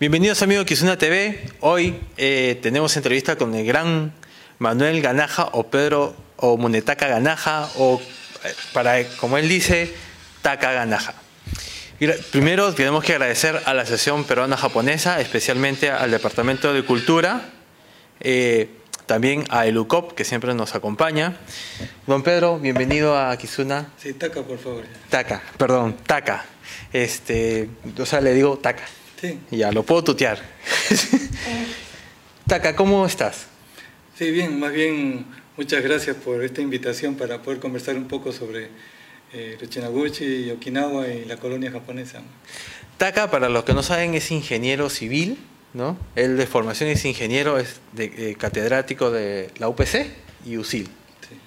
Bienvenidos amigos de Kizuna TV. Hoy eh, tenemos entrevista con el gran Manuel Ganaja o Pedro o Munetaka Ganaja o eh, para como él dice Taka Ganaja. Primero tenemos que agradecer a la Asociación Peruana Japonesa, especialmente al Departamento de Cultura, eh, también a ELUCOP, que siempre nos acompaña. Don Pedro, bienvenido a Kizuna. Sí, Taka, por favor. Taka, perdón, Taka. Este, o sea, le digo Taka. Ya, lo puedo tutear. Taka, ¿cómo estás? Sí, bien, más bien muchas gracias por esta invitación para poder conversar un poco sobre eh, y Okinawa y la colonia japonesa. Taka, para los que no saben, es ingeniero civil, ¿no? Él de formación es ingeniero, es de, eh, catedrático de la UPC y USIL,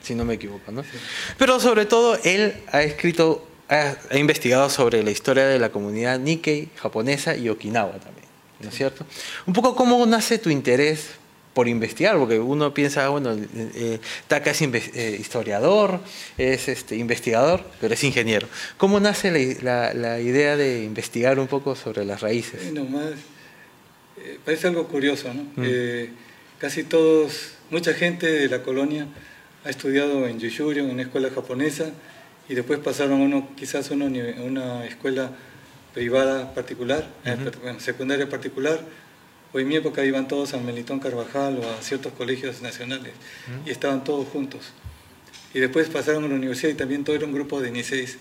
si no me equivoco, ¿no? Pero sobre todo, él ha escrito ha, investigado sobre la historia de la comunidad Nikkei japonesa y Okinawa también, ¿no es cierto? Un poco cómo nace tu interés por investigar, porque uno piensa, bueno, eh, Taka es eh, historiador, es este, investigador, pero es ingeniero. ¿Cómo nace la, idea de investigar un poco sobre las raíces? Eh, parece algo curioso, ¿no? Mm. casi todos, mucha gente de la colonia ha estudiado en Yushuryo, en una escuela japonesa, y después pasaron uno, quizás a una, escuela privada particular, eh, secundaria particular, o en mi época iban todos a Melitón Carvajal o a ciertos colegios nacionales y estaban todos juntos. Y después pasaron a la universidad y también todo era un grupo de 16.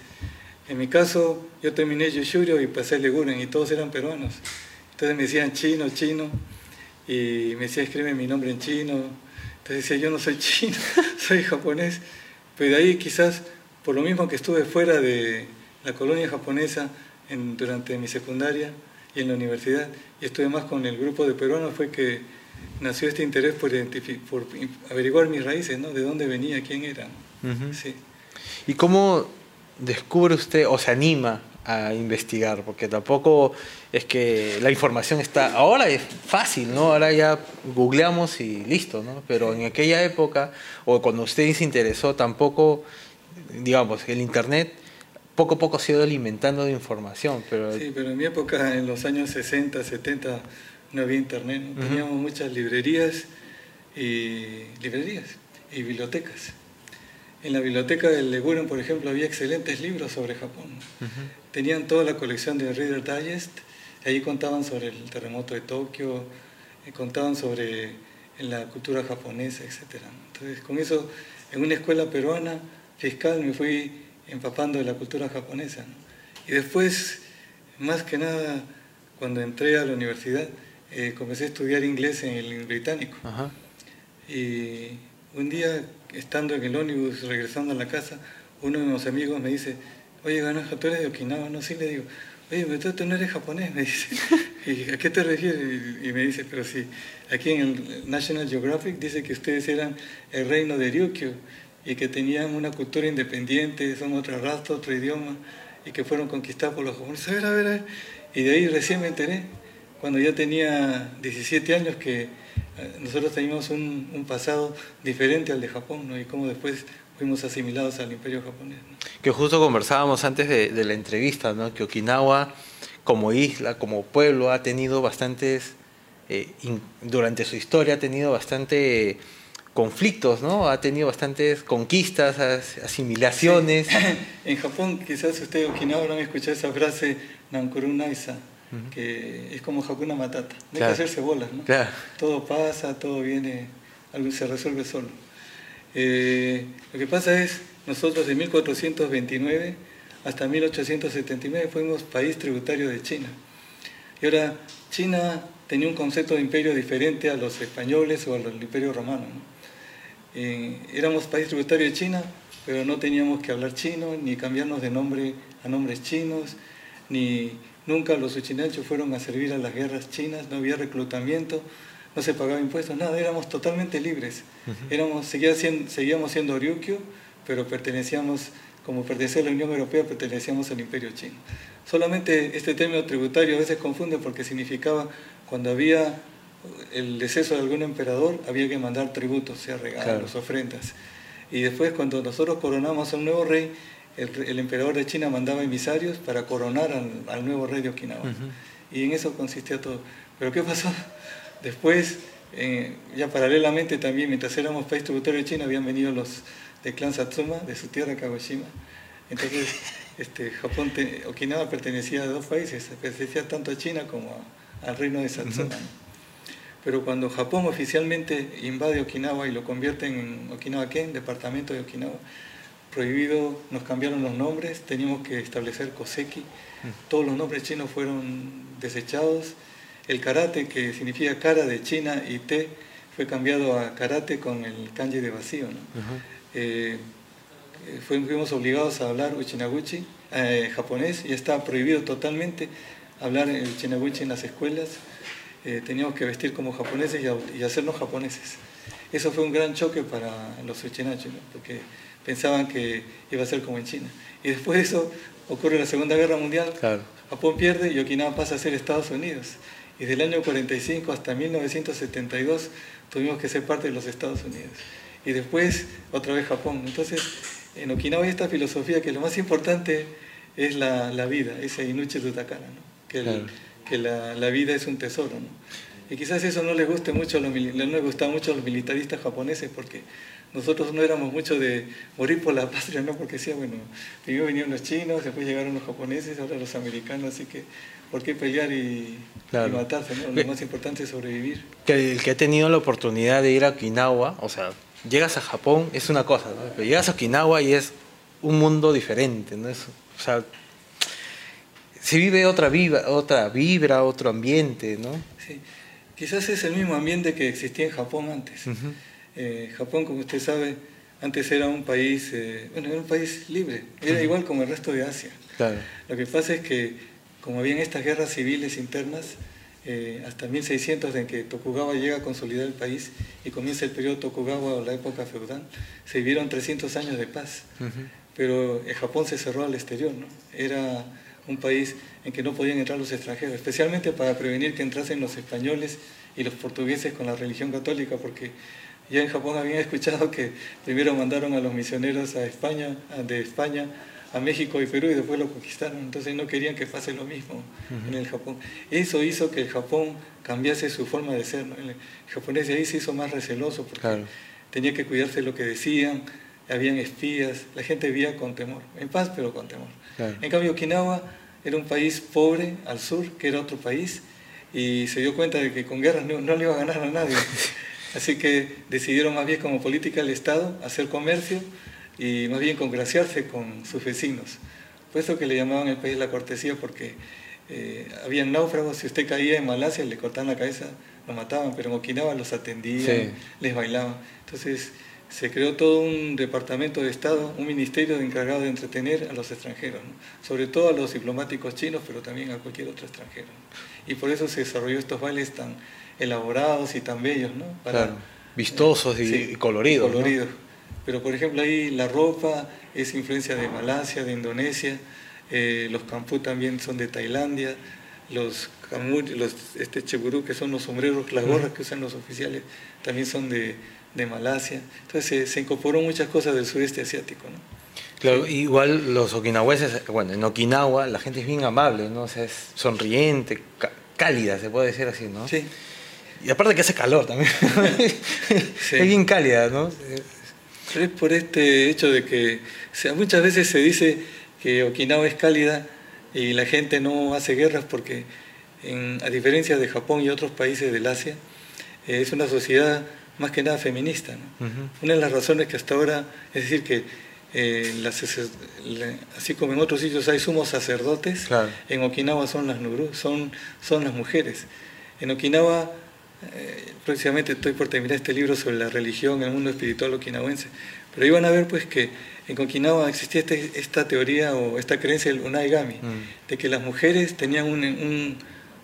En mi caso, yo terminé Yushurio y pasé Leguren y todos eran peruanos. Entonces me decían chino, chino, y me decía escribe mi nombre en chino. Entonces decía yo no soy chino, soy japonés. Pero de ahí quizás por lo mismo que estuve fuera de la colonia japonesa en, durante mi secundaria y en la universidad, y estuve más con el grupo de peruanos, fue que nació este interés por, por averiguar mis raíces, ¿no? De dónde venía, quién era. sí. ¿Y cómo descubre usted o se anima a investigar? Porque tampoco es que la información está... Ahora es fácil, ¿no? Ahora ya googleamos y listo, ¿no? Pero en aquella época, o cuando usted se interesó, tampoco digamos, el Internet poco a poco se ha ido alimentando de información. Pero... Sí, pero en mi época, en los años 60, 70, no había Internet. Teníamos muchas librerías y, librerías y bibliotecas. En la biblioteca del Leguren, por ejemplo, había excelentes libros sobre Japón. Tenían toda la colección de Reader Digest, y ahí contaban sobre el terremoto de Tokio, eh, contaban sobre la cultura japonesa, etc. Entonces, con eso, en una escuela peruana, fiscal me fui empapando de la cultura japonesa. Y después, más que nada, cuando entré a la universidad, eh, comencé a estudiar inglés en el británico. Y un día, estando en el ómnibus, regresando a la casa, uno de mis amigos me dice, oye, Ganaja, ¿tú eres de Okinawa? No, sí, le digo, oye, pero tú no eres japonés, me dice. ¿Y a qué te refieres? Y, me dice, pero sí, aquí en el National Geographic dice que ustedes eran el reino de Ryukyu y que tenían una cultura independiente, son otra raza, otro idioma, y que fueron conquistados por los japoneses. A ver, a ver, a ver. Y de ahí recién me enteré, cuando ya tenía 17 años, que eh, nosotros teníamos un, pasado diferente al de Japón, ¿no? y cómo después fuimos asimilados al imperio japonés. Que justo conversábamos antes de, la entrevista, ¿no? que Okinawa como isla, como pueblo, ha tenido bastantes, eh, durante su historia ha tenido bastante conflictos, ¿no? Ha tenido bastantes conquistas, asimilaciones. En Japón, quizás ustedes Okinawa habrán escuchado esa frase Nankuru Naisa, que es como Hakuna Matata. Hay que hacerse bolas, ¿no? Todo pasa, todo viene, algo se resuelve solo. Eh, lo que pasa es, nosotros de 1429 hasta 1879 fuimos país tributario de China. Y ahora, China tenía un concepto de imperio diferente a los españoles o al imperio romano. ¿no? Eh, éramos país tributario de China, pero no teníamos que hablar chino, ni cambiarnos de nombre a nombres chinos, ni nunca los uchinanchos fueron a servir a las guerras chinas, no había reclutamiento, no se pagaba impuestos, nada, éramos totalmente libres. éramos, seguíamos siendo Ryukyu, pero pertenecíamos, como pertenecía a la Unión Europea, pertenecíamos al Imperio Chino. Solamente este término tributario a veces confunde porque significaba cuando había el deceso de algún emperador había que mandar tributos, sea regalos, ofrendas. Y después cuando nosotros coronamos a un nuevo rey, el, emperador de China mandaba emisarios para coronar al, nuevo rey de Okinawa. y en eso consistía todo. Pero ¿qué pasó? Después, eh, ya paralelamente también, mientras éramos país tributario de China, habían venido los de clan Satsuma, de su tierra, Kagoshima. Entonces, este, Japón, Okinawa pertenecía a dos países, pertenecía tanto a China como al reino de Satsuma. Pero cuando Japón oficialmente invade Okinawa y lo convierte en Okinawa-ken, departamento de Okinawa, prohibido, nos cambiaron los nombres, teníamos que establecer Koseki, todos los nombres chinos fueron desechados, el karate, que significa cara de China y te, fue cambiado a karate con el kanji de vacío. Eh, fuimos obligados a hablar uchinaguchi, eh, japonés, y está prohibido totalmente hablar el uchinaguchi en las escuelas. Eh, teníamos que vestir como japoneses y, hacernos japoneses. Eso fue un gran choque para los uchinachos, porque pensaban que iba a ser como en China. Y después de eso ocurre la Segunda Guerra Mundial, Japón pierde y Okinawa pasa a ser Estados Unidos. Y del año 45 hasta 1972 tuvimos que ser parte de los Estados Unidos. Y después otra vez Japón. Entonces, en Okinawa hay esta filosofía que lo más importante es la, la vida, ese Inuchi Tutakara, ¿no? Que, que la, la, vida es un tesoro. ¿no? Y quizás eso no les guste mucho, no les gusta mucho a los militaristas japoneses porque nosotros no éramos mucho de morir por la patria, ¿no? Porque decía, bueno, primero vinieron los chinos, después llegaron los japoneses, ahora los americanos, así que ¿por qué pelear y, matarse? ¿no? Lo más importante es sobrevivir. Que el que ha tenido la oportunidad de ir a Okinawa, o sea, llegas a Japón, es una cosa, ¿no? Pero llegas a Okinawa y es un mundo diferente, ¿no? Es, o sea, se vive otra, viva, otra vibra, otro ambiente, ¿no? Sí, quizás es el mismo ambiente que existía en Japón antes. Eh, Japón, como usted sabe, antes era un país, eh, bueno, era un país libre, era igual como el resto de Asia. Claro. Lo que pasa es que, como habían estas guerras civiles internas, eh, hasta 1600 en que Tokugawa llega a consolidar el país y comienza el periodo Tokugawa o la época feudal, se vivieron 300 años de paz. Pero Japón se cerró al exterior, ¿no? Era un país en que no podían entrar los extranjeros, especialmente para prevenir que entrasen los españoles y los portugueses con la religión católica, porque ya en Japón habían escuchado que primero mandaron a los misioneros a España, de España a México y Perú y después lo conquistaron, entonces no querían que pase lo mismo en el Japón. Eso hizo que el Japón cambiase su forma de ser. El japonés de ahí se hizo más receloso porque tenía que cuidarse lo que decían, habían espías, la gente vivía con temor, en paz pero con temor. En cambio, Okinawa era un país pobre al sur, que era otro país, y se dio cuenta de que con guerras no, le iba a ganar a nadie. Así que decidieron más bien como política del Estado hacer comercio y más bien congraciarse con sus vecinos. Por eso que le llamaban el país la cortesía, porque eh, había náufragos, si usted caía en Malasia le cortaban la cabeza, lo mataban, pero en Okinawa los atendían, les bailaban. Entonces, se creó todo un departamento de Estado, un ministerio encargado de entretener a los extranjeros, sobre todo a los diplomáticos chinos, pero también a cualquier otro extranjero. Y por eso se desarrolló estos bailes tan elaborados y tan bellos, ¿no? claro, vistosos y, coloridos. Pero por ejemplo ahí la ropa es influencia de Malasia, de Indonesia, eh, los campú también son de Tailandia, los kamur, los este cheburú, que son los sombreros, las gorras que usan los oficiales, también son de de Malasia. Entonces se, incorporó muchas cosas del sudeste asiático. ¿no? Claro, igual los okinawenses, bueno, en Okinawa la gente es bien amable, ¿no? O sea, es sonriente, cálida, se puede decir así, ¿no? Sí. Y aparte que hace calor también. Es bien cálida, ¿no? es por este hecho de que sea, muchas veces se dice que Okinawa es cálida y la gente no hace guerras porque, a diferencia de Japón y otros países del Asia, es una sociedad más que nada feminista. Una de las razones que hasta ahora, es decir, que eh, así como en otros sitios hay sumos sacerdotes, en Okinawa son las nuru, son, son las mujeres. En Okinawa, eh, próximamente estoy por terminar este libro sobre la religión, el mundo espiritual okinawense, pero iban a ver pues que en Okinawa existía este, esta teoría o esta creencia del Unaigami, mm. de que las mujeres tenían un, un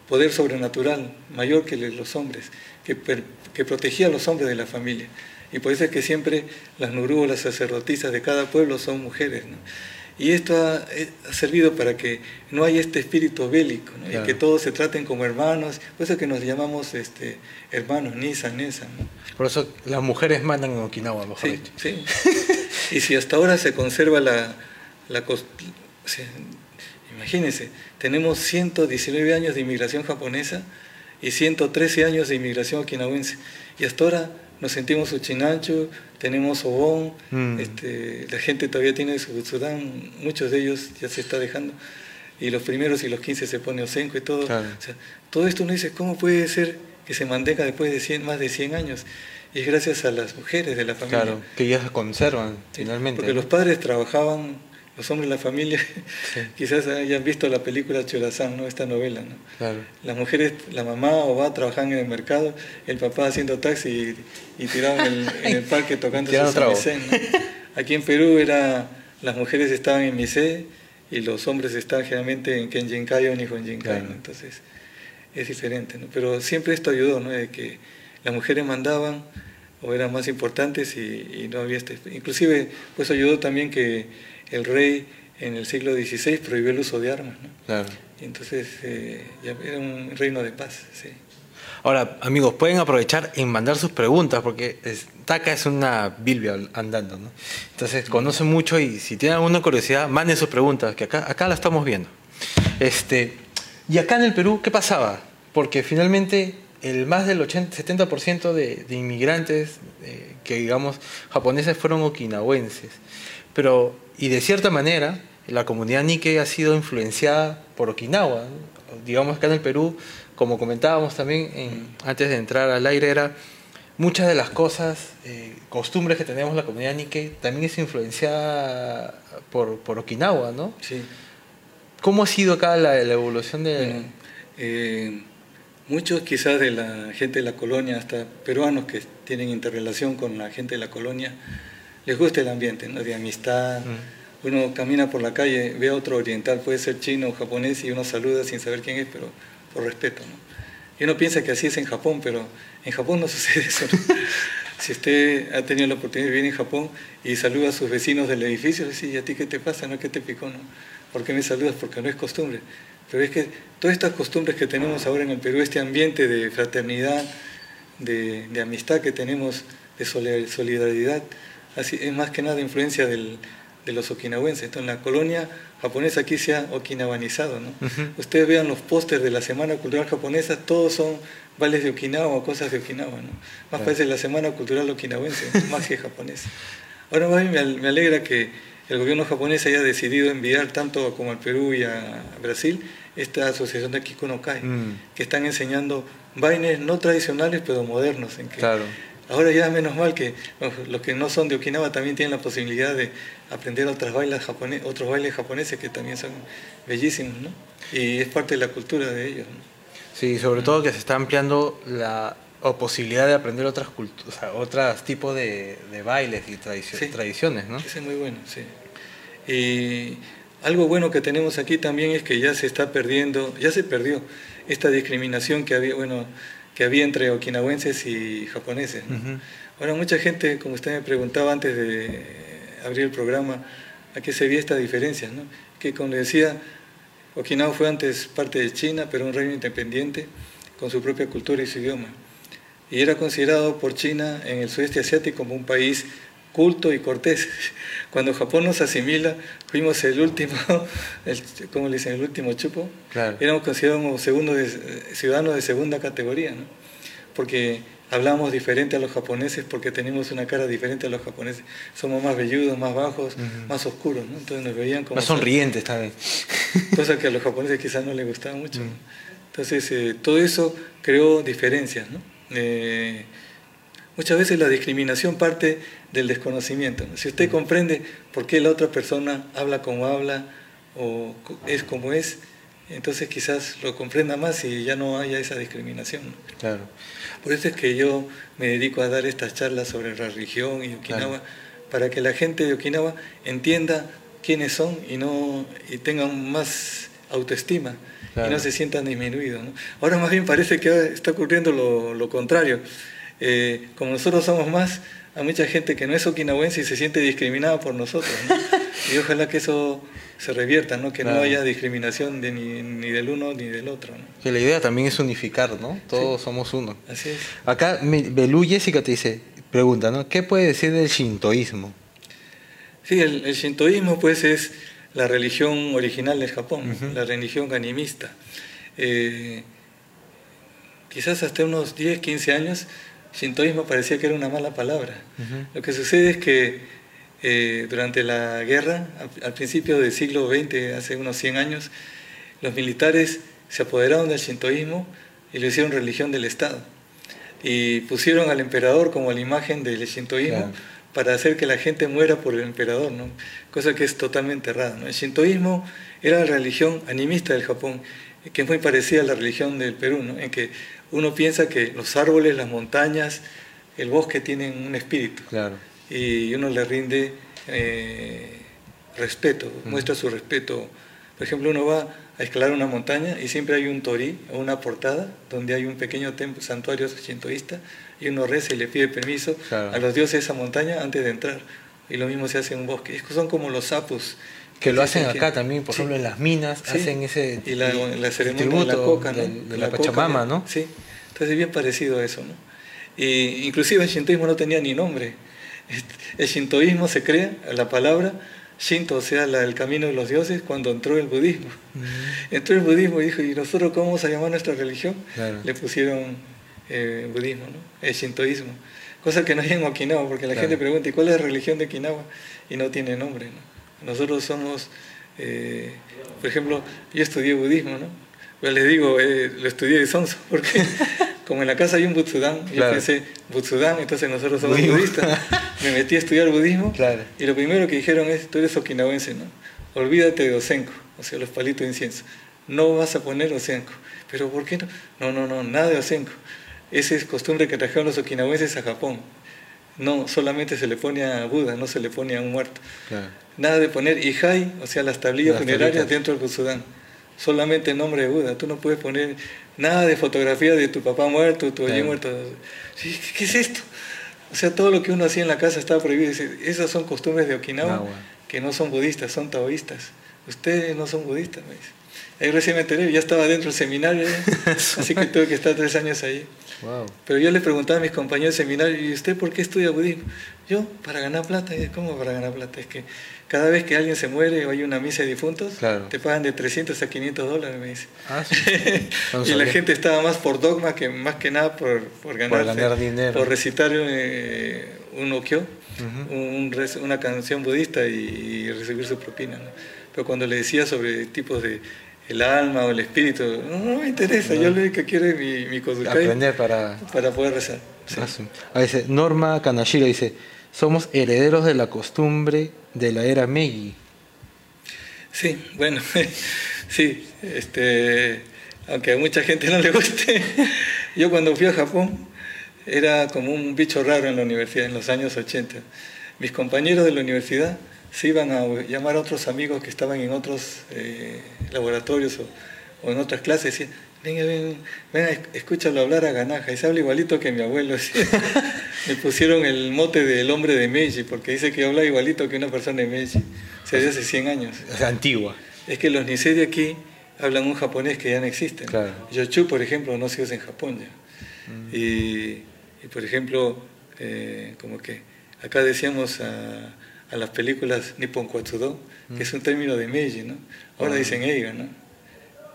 poder sobrenatural mayor que los hombres, que, que protegía a los hombres de la familia. Y por eso es que siempre las nurú, las sacerdotisas de cada pueblo son mujeres. Y esto ha, eh, servido para que no haya este espíritu bélico, y que todos se traten como hermanos. Por eso es que nos llamamos este, hermanos, Nisa, Nesa. Por eso las mujeres mandan en Okinawa, mejor sí, Sí. y si hasta ahora se conserva la, la Imagínense, tenemos 119 años de inmigración japonesa y 113 años de inmigración okinawense. Y hasta ahora nos sentimos Uchinancho, tenemos Obón, mm. este, la gente todavía tiene su Sudán, muchos de ellos ya se está dejando. Y los primeros y los 15 se pone Osenco y todo. todo esto uno dice, ¿cómo puede ser que se mantenga después de 100, más de 100 años? Y es gracias a las mujeres de la familia. Claro, que ya se conservan finalmente. Porque los padres trabajaban los hombres de la familia quizás hayan visto la película Chorazán, ¿no? esta novela. ¿no? Las mujeres, la mamá o va trabajar en el mercado, el papá haciendo taxi y, y tirado en el, parque tocando su Aquí en Perú era, las mujeres estaban en Mise y los hombres estaban generalmente en Kenjinkai o Nihonjinkai. Entonces es diferente. ¿no? Pero siempre esto ayudó, ¿no? de que las mujeres mandaban o eran más importantes y, y no había este... Inclusive pues ayudó también que el rey en el siglo XVI prohibió el uso de armas. ¿no? Claro. Y entonces eh, ya era un reino de paz. Sí. Ahora, amigos, pueden aprovechar en mandar sus preguntas, porque Taca es una Biblia andando, ¿no? Entonces, conoce mucho y si tienen alguna curiosidad, manden sus preguntas, que acá, acá la estamos viendo. Este, y acá en el Perú, ¿qué pasaba? Porque finalmente el más del 80, 70% de, de inmigrantes eh, que, digamos, japoneses fueron okinawenses. Pero y de cierta manera, la comunidad Nike ha sido influenciada por Okinawa. Digamos que en el Perú, como comentábamos también antes de entrar al aire, era muchas de las cosas, eh, costumbres que tenemos la comunidad Nike, también es influenciada por, por Okinawa, ¿no? Sí. ¿Cómo ha sido acá la, evolución de...? Eh, muchos quizás de la gente de la colonia, hasta peruanos que tienen interrelación con la gente de la colonia, les gusta el ambiente, ¿no? de amistad. Mm. Uno camina por la calle, ve a otro oriental, puede ser chino o japonés, y uno saluda sin saber quién es, pero por respeto. ¿no? Y uno piensa que así es en Japón, pero en Japón no sucede eso. si usted ha tenido la oportunidad de vivir en Japón y saluda a sus vecinos del edificio, dice, ¿y a ti qué te pasa? ¿No? ¿Qué te picó? No? ¿Por qué me saludas? Porque no es costumbre. Pero es que todas estas costumbres que tenemos ahora en el Perú, este ambiente de fraternidad, de, de amistad que tenemos, de solidaridad, así, es más que nada influencia del, de los okinawenses. Entonces, la colonia japonesa aquí se ha okinawanizado. ¿no? Ustedes vean los pósters de la Semana Cultural Japonesa, todos son bailes de Okinawa o cosas de Okinawa. ¿no? Más parece la Semana Cultural Okinawense, más que japonesa. Ahora más bien me alegra que el gobierno japonés haya decidido enviar tanto como al Perú y a Brasil esta asociación de Kikunokai, mm. que están enseñando bailes no tradicionales pero modernos. En que claro Ahora ya menos mal que los que no son de Okinawa también tienen la posibilidad de aprender otras bailes japoneses, otros bailes japoneses que también son bellísimos, ¿no? Y es parte de la cultura de ellos. ¿no? Sí, sobre todo que se está ampliando la posibilidad de aprender otras culturas, otros tipos de, bailes y tradiciones, ¿no? Eso es muy bueno, sí. Y algo bueno que tenemos aquí también es que ya se está perdiendo, ya se perdió esta discriminación que había, bueno, que había entre okinawenses y japoneses. Ahora, mucha gente, como usted me preguntaba antes de abrir el programa, ¿a qué se veía esta diferencia? ¿no? Que, como le decía, Okinawa fue antes parte de China, pero un reino independiente, con su propia cultura y su idioma. Y era considerado por China en el sudeste asiático como un país culto y cortés. Cuando Japón nos asimila, fuimos el último, el, ¿cómo le dicen? El último chupo. Éramos considerados segundo ciudadanos de segunda categoría, ¿no? Porque hablamos diferente a los japoneses porque tenemos una cara diferente a los japoneses. Somos más velludos, más bajos, más oscuros, ¿no? Entonces nos veían como... Más sonrientes también. Cosa que a los japoneses quizás no les gustaba mucho. Entonces eh, todo eso creó diferencias, ¿no? Eh, muchas veces la discriminación parte del desconocimiento. Si usted comprende por qué la otra persona habla como habla o es como es, entonces quizás lo comprenda más y ya no haya esa discriminación. Claro. Por eso es que yo me dedico a dar estas charlas sobre la religión y Okinawa, para que la gente de Okinawa entienda quiénes son y, no, y tengan más autoestima y no se sientan disminuidos. Ahora más bien parece que está ocurriendo lo, lo contrario. Eh, como nosotros somos más, hay mucha gente que no es okinawense y se siente discriminada por nosotros. y ojalá que eso se revierta, ¿no? que no haya discriminación de ni, ni, del uno ni del otro. Que la idea también es unificar, ¿no? Todos somos uno. Así es. Acá Belú Jessica te dice, pregunta, ¿no? ¿Qué puede decir del shintoísmo? Sí, el, shintoísmo pues es la religión original del Japón, la religión animista. Eh, quizás hasta unos 10, 15 años, Shintoísmo parecía que era una mala palabra. Lo que sucede es que eh, durante la guerra, al, principio del siglo XX, hace unos 100 años, los militares se apoderaron del shintoísmo y lo hicieron religión del Estado. Y pusieron al emperador como la imagen del shintoísmo para hacer que la gente muera por el emperador, ¿no? cosa que es totalmente errada. El shintoísmo era la religión animista del Japón, que es muy parecida a la religión del Perú, en que uno piensa que los árboles, las montañas, el bosque tienen un espíritu. Y uno le rinde eh, respeto, muestra su respeto. Por ejemplo, uno va a escalar una montaña y siempre hay un torí o una portada donde hay un pequeño templo, santuario shintoísta y uno reza y le pide permiso a los dioses de esa montaña antes de entrar. Y lo mismo se hace en un bosque. Son como los sapos. Que lo hacen acá también, por ejemplo, en las minas, hacen ese y la, ceremonia de la coca, de, la, Pachamama, ¿no? Sí, entonces es bien parecido a eso, ¿no? Y inclusive el shintoísmo no tenía ni nombre. El shintoísmo se crea, la palabra Shinto, o sea, el camino de los dioses, cuando entró el budismo. Entró el budismo y dijo, ¿y nosotros cómo vamos a llamar nuestra religión? Le pusieron eh, budismo, ¿no? el shintoísmo. Cosa que no hay en Okinawa, porque la gente pregunta, ¿y cuál es la religión de Okinawa? Y no tiene nombre. ¿no? Nosotros somos, eh, por ejemplo, yo estudié budismo, ¿no? Pues les digo, eh, lo estudié de sonso, porque como en la casa hay un Butsudan, yo pensé, Butsudan, entonces nosotros somos budistas. Me metí a estudiar budismo y lo primero que dijeron es, tú eres okinawense, ¿no? Olvídate de Osenko, o sea, los palitos de incienso. No vas a poner Osenko. ¿Pero por qué no? No, no, no, nada de Osenko. Esa es costumbre que trajeron los okinawenses a Japón. No, solamente se le pone a Buda, no se le pone a un muerto. Nada de poner Ihai, o sea, las tablillas funerarias dentro del Butsudan. Solamente el nombre de Buda. Tú no puedes poner nada de fotografía de tu papá muerto, tu claro. muerto. ¿Qué, es esto? O sea, todo lo que uno hacía en la casa estaba prohibido. Esas son costumbres de Okinawa, que no son budistas, son taoístas. Ustedes no son budistas, me dice. Ahí recién me enteré, ya estaba dentro del seminario, así que tuve que estar tres años ahí. Pero yo le preguntaba a mis compañeros de seminario, ¿y usted por qué estudia budismo? Yo, para ganar plata. ¿Cómo para ganar plata? Es que cada vez que alguien se muere o hay una misa de difuntos, te pagan de 300 a 500 dólares, me dice. Ah, y la gente estaba más por dogma que más que nada por, por, ganar dinero. Por recitar eh, un okyo, una canción budista y, recibir su propina. Pero cuando le decía sobre tipos de el alma o el espíritu. No, me interesa, yo lo único que quiero es mi, mi Aprender para... Para poder rezar. A veces, Norma Kanashiro dice, somos herederos de la costumbre de la era Meiji. Sí, bueno, sí, este, aunque a mucha gente no le guste, yo cuando fui a Japón era como un bicho raro en la universidad en los años 80. Mis compañeros de la universidad se iban a llamar a otros amigos que estaban en otros eh, laboratorios o, en otras clases y decían, venga, venga, venga, escúchalo hablar a Ganaja, y se habla igualito que mi abuelo. Me pusieron el mote del hombre de Meiji, porque dice que habla igualito que una persona de Meiji, o sea, hace 100 años. Es antigua. Es que los Nisei de aquí hablan un japonés que ya no existe. Claro. Yochu, por ejemplo, no se usa en Japón ya. Mm. Y, por ejemplo, eh, como que acá decíamos a a las películas Nippon Kwatsudo, que es un término de Meiji, ¿no? Ahora dicen Eiga, ¿no?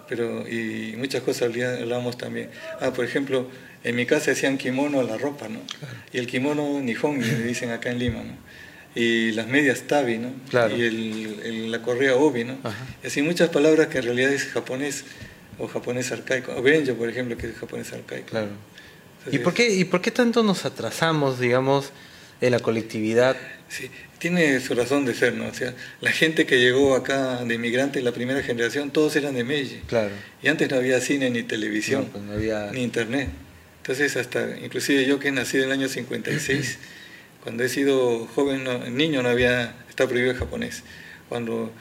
Pero, y muchas cosas hablamos también. Ah, por ejemplo, en mi casa decían kimono a la ropa, ¿no? Y el kimono nihon, le dicen acá en Lima, ¿no? Y las medias tabi, ¿no? Y el, la correa obi, ¿no? Y así muchas palabras que en realidad es japonés o japonés arcaico. O benjo, por ejemplo, que es japonés arcaico. Claro. ¿Y, por qué, ¿Y por qué tanto nos atrasamos, digamos, en la colectividad? Sí, tiene su razón de ser, ¿no? O sea, la gente que llegó acá de inmigrantes, la primera generación, todos eran de Meiji. Claro. Y antes no había cine ni televisión, pues había... ni internet. Entonces, hasta, inclusive yo que nací en el año 56, cuando he sido joven, niño, no había, estaba prohibido el japonés. Cuando,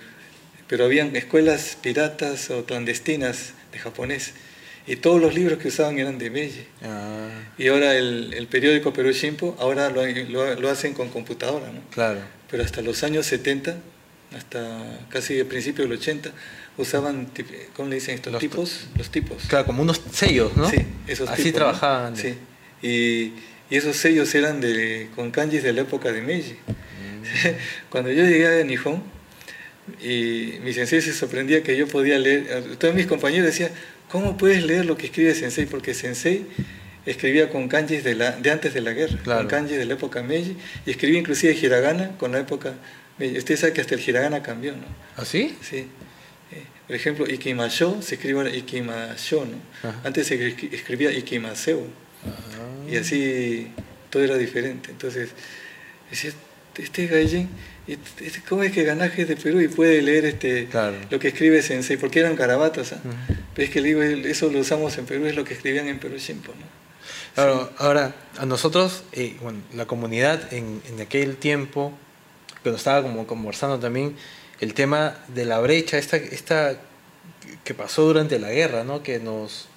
pero habían escuelas piratas o clandestinas de japonés y todos los libros que usaban eran de Meiji. Ah. Y ahora el, el, periódico Perú Shimpo, ahora lo, lo, hacen con computadora, ¿no? Claro. Pero hasta los años 70, hasta casi el principio del 80, usaban, ¿cómo le dicen estos los tipos? Los tipos. Claro, como unos sellos, ¿no? Sí, esos Así trabajaban. Sí. Y, y, esos sellos eran de, con kanjis de la época de Meiji. Mm. Cuando yo llegué a Nihon, Y mi sensei se sorprendía que yo podía leer. Todos mis compañeros decían, ¿cómo puedes leer lo que escribe sensei? Porque sensei escribía con kanjis de, la, de antes de la guerra, con kanjis de la época Meiji, y escribía inclusive hiragana con la época Meiji. Usted sabe que hasta el hiragana cambió, ¿no? ¿Ah, sí? Sí. Eh, por ejemplo, ikimasho se escribe ahora ikimasho, ¿no? Antes se escribía ikimaseo. Ah. Y así todo era diferente. Entonces, este gaijin, ¿cómo es que ganaje de Perú y puede leer este lo que escribe Sensei? Porque eran carabatos. ¿ah? Pero es que digo, eso lo usamos en Perú, es lo que escribían en Perú Shimpo, ¿no? Claro, ahora, a nosotros, eh, bueno, la comunidad en, en, aquel tiempo, cuando estaba como conversando también, el tema de la brecha, esta, esta que pasó durante la guerra, ¿no? que nos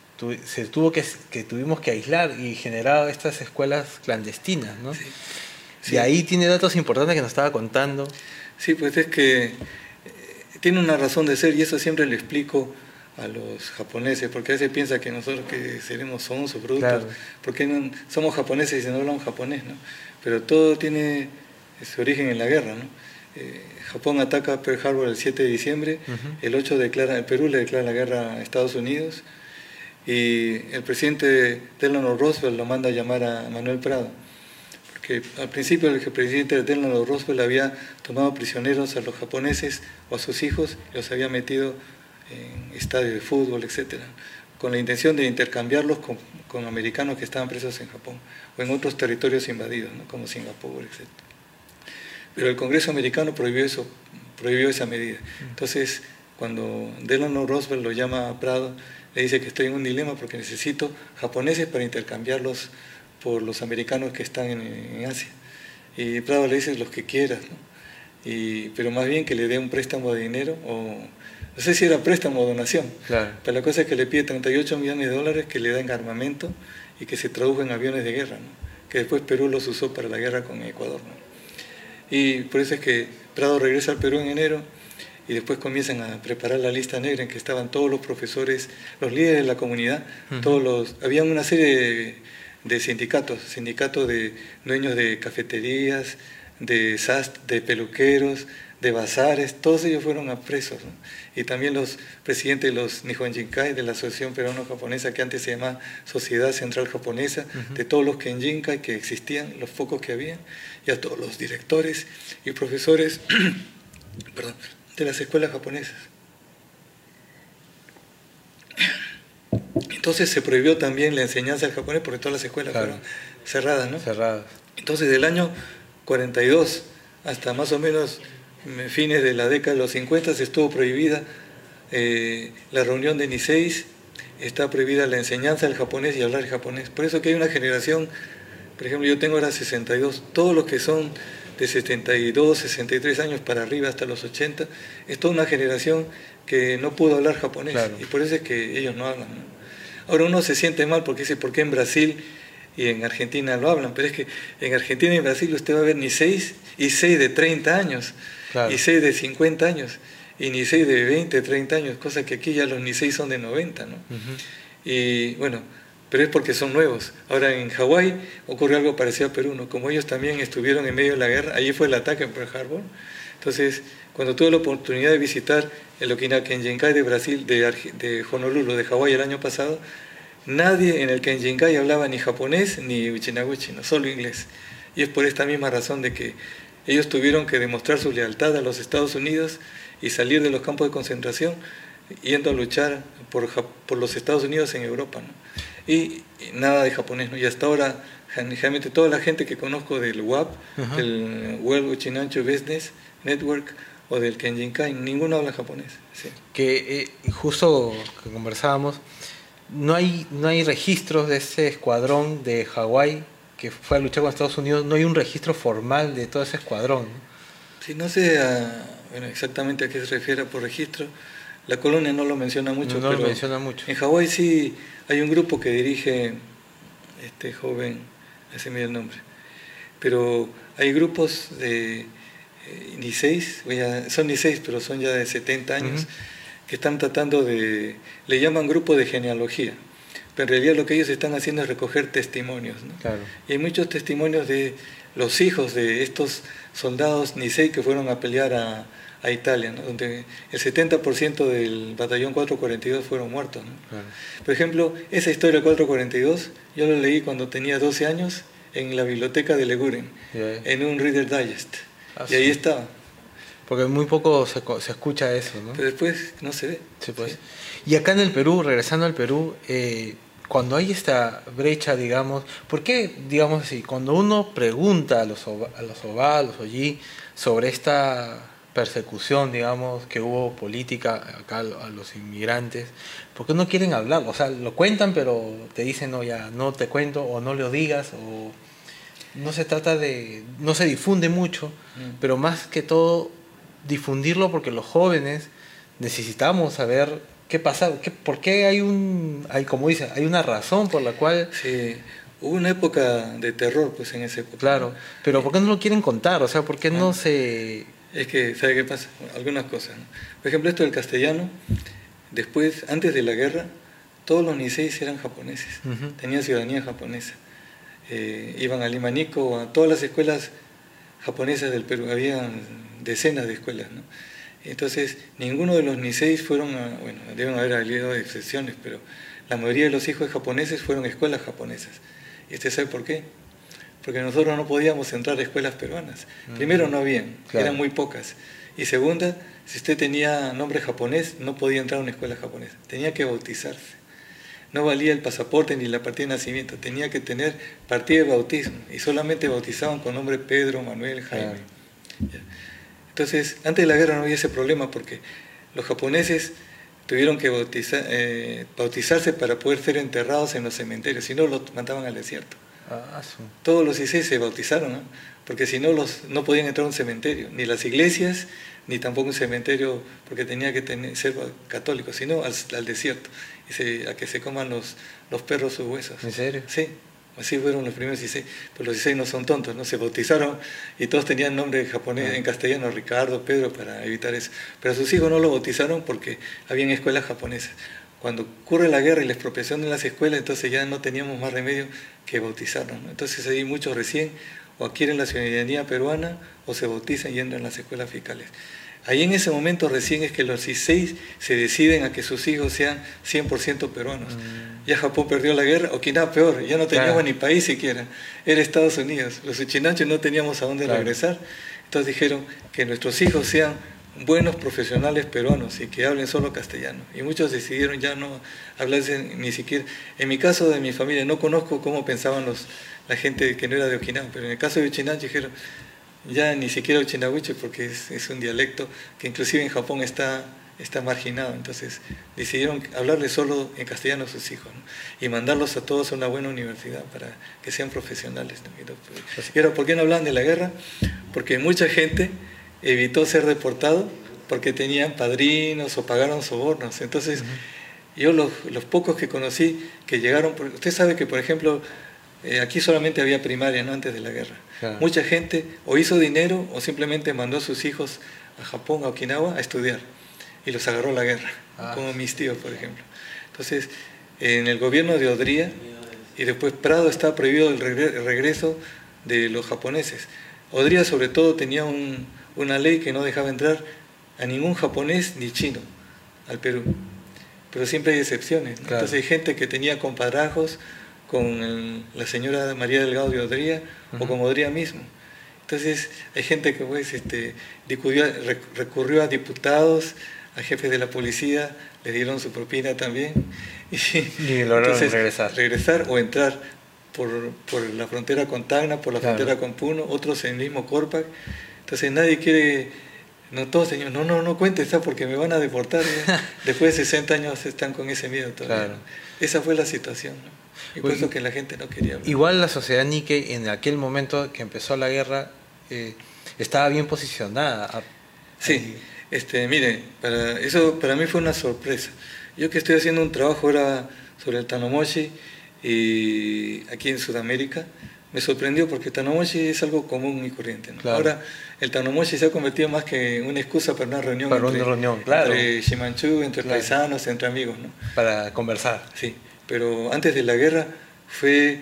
se tuvo que, que tuvimos que aislar y generar estas escuelas clandestinas, ¿no? Y ahí tiene datos importantes que nos estaba contando. Sí, pues es que eh, tiene una razón de ser y eso siempre le explico a los japoneses, porque a veces piensa que nosotros que seremos somos o brutos, porque no, somos japoneses y no hablamos japonés, ¿no? Pero todo tiene su origen en la guerra, ¿no? Eh, Japón ataca Pearl Harbor el 7 de diciembre, el 8 declara, el Perú le declara la guerra a Estados Unidos y el presidente Delano Roosevelt lo manda a llamar a Manuel Prado, al principio el presidente Delano Roosevelt había tomado prisioneros a los japoneses o a sus hijos, los había metido en estadios de fútbol, etcétera, con la intención de intercambiarlos con, americanos que estaban presos en Japón o en otros territorios invadidos, como Singapur, etcétera. Pero el Congreso americano prohibió eso, prohibió esa medida. Entonces, cuando Delano Roosevelt lo llama a Prado, le dice que estoy en un dilema porque necesito japoneses para intercambiarlos por los americanos que están en, Asia. Y Prado le dice los que quieras, ¿no? y, pero más bien que le dé un préstamo de dinero o no sé si era préstamo o donación, pero la cosa es que le pide 38 millones de dólares que le den armamento y que se traduzcan en aviones de guerra, que después Perú los usó para la guerra con Ecuador. Y por eso es que Prado regresa al Perú en enero y después comienzan a preparar la lista negra en que estaban todos los profesores, los líderes de la comunidad, todos los, había una serie de, de, sindicatos, sindicatos de dueños de cafeterías, de sast, de peluqueros, de bazares, todos ellos fueron a presos. Y también los presidentes de los Nihon Jinkai, de la Asociación Peruano-Japonesa, que antes se llamaba Sociedad Central Japonesa, de todos los Kenjinkai que existían, los pocos que había, y a todos los directores y profesores de las escuelas japonesas. Entonces se prohibió también la enseñanza del japonés porque todas las escuelas fueron cerradas, ¿no? Cerradas. Entonces del año 42 hasta más o menos fines de la década de los 50 estuvo prohibida eh, la reunión de Niseis, está prohibida la enseñanza del japonés y hablar japonés. Por eso que hay una generación, por ejemplo, yo tengo ahora 62, todos los que son de 72, 63 años para arriba hasta los 80, es toda una generación que no pudo hablar japonés y por eso es que ellos no hablan. Ahora uno se siente mal porque dice, ¿por qué en Brasil y en Argentina lo hablan? Pero es que en Argentina y en Brasil usted va a ver ni 6 y 6 de 30 años y 6 de 50 años, y ni 6 de 20, 30 años, cosa que aquí ya los ni 6 son de 90, ¿no? Y bueno, pero es porque son nuevos. Ahora en Hawái ocurre algo parecido a Perú, ¿no? Como ellos también estuvieron en medio de la guerra, allí fue el ataque en Pearl Harbor. Entonces, cuando tuve la oportunidad de visitar el Okinawa-Kenjinkai de Brasil, de, de Honolulu, de Hawái el año pasado, nadie en el Kenjinkai hablaba ni japonés ni uchinaguchi, no solo inglés. Y es por esta misma razón de que ellos tuvieron que demostrar su lealtad a los Estados Unidos y salir de los campos de concentración yendo a luchar por, por los Estados Unidos en Europa. Y, nada de japonés. ¿no? Y hasta ahora, generalmente toda la gente que conozco del WAP, del World Uchinancho Business Network o del Kenjinkai, ninguno habla japonés. Que eh, justo que conversábamos, no hay, no hay registros de ese escuadrón de Hawái que fue a luchar con Estados Unidos, no hay un registro formal de todo ese escuadrón. Sí, no sé exactamente a qué se refiere por registro. La colonia no lo menciona mucho, no, lo menciona mucho. en Hawái sí hay un grupo que dirige este joven, ese me el nombre, pero hay grupos de eh, ni seis, son ni seis, pero son ya de 70 años, que están tratando de, le llaman grupo de genealogía en realidad lo que ellos están haciendo es recoger testimonios. Y hay muchos testimonios de los hijos de estos soldados Nisei que fueron a pelear a, a Italia, donde el 70% del batallón 442 fueron muertos. Por ejemplo, esa historia del 442 yo la leí cuando tenía 12 años en la biblioteca de Leguren, en un Reader Digest. Ah, y ahí estaba. Porque muy poco se, se, escucha eso, ¿no? Pero después no se ve. Sí, pues. Y acá en el Perú, regresando al Perú, eh, cuando hay esta brecha, digamos, ¿por qué, digamos así, cuando uno pregunta a los, a los OVA, a los OYI, sobre esta persecución, digamos, que hubo política acá a los inmigrantes, ¿por qué no quieren hablar? O sea, lo cuentan, pero te dicen, no, ya, no te cuento, o no lo digas, o no se trata de, no se difunde mucho, mm. pero más que todo difundirlo porque los jóvenes necesitamos saber qué pasa, qué, por qué hay un, hay como dice, hay una razón por la cual... Sí, hubo una época de terror pues en ese época. Claro, pero ¿por qué no lo quieren contar? O sea, ¿por qué no ah. se...? Es que, ¿sabe qué pasa? Algunas cosas. Por ejemplo, esto del castellano, después, antes de la guerra, todos los niseis eran japoneses, tenían ciudadanía japonesa. Eh, iban a Limanico, a todas las escuelas japonesas del Perú, había decenas de escuelas, ¿no? Entonces, ninguno de los Niseis fueron, a, bueno, deben haber habido excepciones, pero la mayoría de los hijos japoneses fueron escuelas japonesas. ¿Y usted sabe por qué? Porque nosotros no podíamos entrar a escuelas peruanas. Mm. Primero, no habían, eran muy pocas. Y segunda, si usted tenía nombre japonés, no podía entrar a una escuela japonesa. Tenía que bautizarse. No valía el pasaporte ni la partida de nacimiento, tenía que tener partida de bautismo. Y solamente bautizaban con nombre Pedro, Manuel, Jaime. Entonces, antes de la guerra no había ese problema porque los japoneses tuvieron que eh, bautizarse para poder ser enterrados en los cementerios, si no los mandaban al desierto. Ah, Todos los IC se bautizaron, porque si no los, no podían entrar a un cementerio, ni las iglesias, ni tampoco un cementerio, porque tenía que tener, ser católico, sino al, al desierto, y a que se coman los, los perros sus huesos. ¿En serio? Sí. Así fueron los primeros 16, pero los 16 no son tontos, ¿no? Se bautizaron y todos tenían nombre japonés, en castellano, Ricardo, Pedro, para evitar eso. Pero a sus hijos no lo bautizaron porque habían escuelas japonesas. Cuando ocurre la guerra y la expropiación de las escuelas, entonces ya no teníamos más remedio que bautizarnos. Entonces ahí muchos recién o adquieren la ciudadanía peruana o se bautizan y entran a las escuelas fiscales. Ahí en ese momento recién es que los 16 se deciden a que sus hijos sean 100% peruanos. Mm. Ya Japón perdió la guerra, Okinawa peor, ya no teníamos ni país siquiera, era Estados Unidos. Los uchinanchos no teníamos a dónde regresar. Entonces dijeron que nuestros hijos sean buenos profesionales peruanos y que hablen solo castellano. Y muchos decidieron ya no hablar ni siquiera. En mi caso de mi familia, no conozco cómo pensaban los, la gente que no era de Okinawa, pero en el caso de Uchinancho dijeron, ya ni siquiera Uchinawiche porque es, un dialecto que inclusive en Japón está, está marginado. Entonces decidieron hablarle solo en castellano a sus hijos y mandarlos a todos a una buena universidad para que sean profesionales. Y ahora, ¿por qué no hablan de la guerra? Porque mucha gente evitó ser deportado porque tenían padrinos o pagaron sobornos. Entonces, yo los, los, pocos que conocí que llegaron, usted sabe que, por ejemplo, eh, aquí solamente había primaria, ¿no? Antes de la guerra. Mucha gente o hizo dinero o simplemente mandó a sus hijos a Japón, a Okinawa, a estudiar. Y los agarró la guerra, ah. como mis tíos, por ejemplo. Entonces, en el gobierno de Odría y después Prado está prohibido el regreso de los japoneses. Odría sobre todo tenía una ley que no dejaba entrar a ningún japonés ni chino al Perú. Pero siempre hay excepciones. Entonces hay gente que tenía compadrazgos con la señora María Delgado de Odría o con Odría mismo. Entonces hay gente que pues, este, recurrió a diputados, a jefes de la policía, le dieron su propina también. Y, lograron regresar. Regresar o entrar por, por, la frontera con Tacna, por la frontera con Puno, otros en el mismo Corpac. Entonces nadie quiere, no todos señor, no, no, no cuente, está porque me van a deportar. Después de 60 años están con ese miedo todavía. Esa fue la situación. Y por eso que la gente no quería Igual la sociedad Nike en aquel momento que empezó la guerra eh, estaba bien posicionada. Sí, este, mire, para, eso para mí fue una sorpresa. Yo que estoy haciendo un trabajo ahora sobre el Tanomoshi y aquí en Sudamérica, me sorprendió porque Tanomoshi es algo común y corriente. Ahora el Tanomoshi se ha convertido más que una excusa para una reunión, para entre, una reunión claro. entre Shimanchu, entre paisanos, entre amigos. ¿no? Para conversar. Sí pero antes de la guerra fue,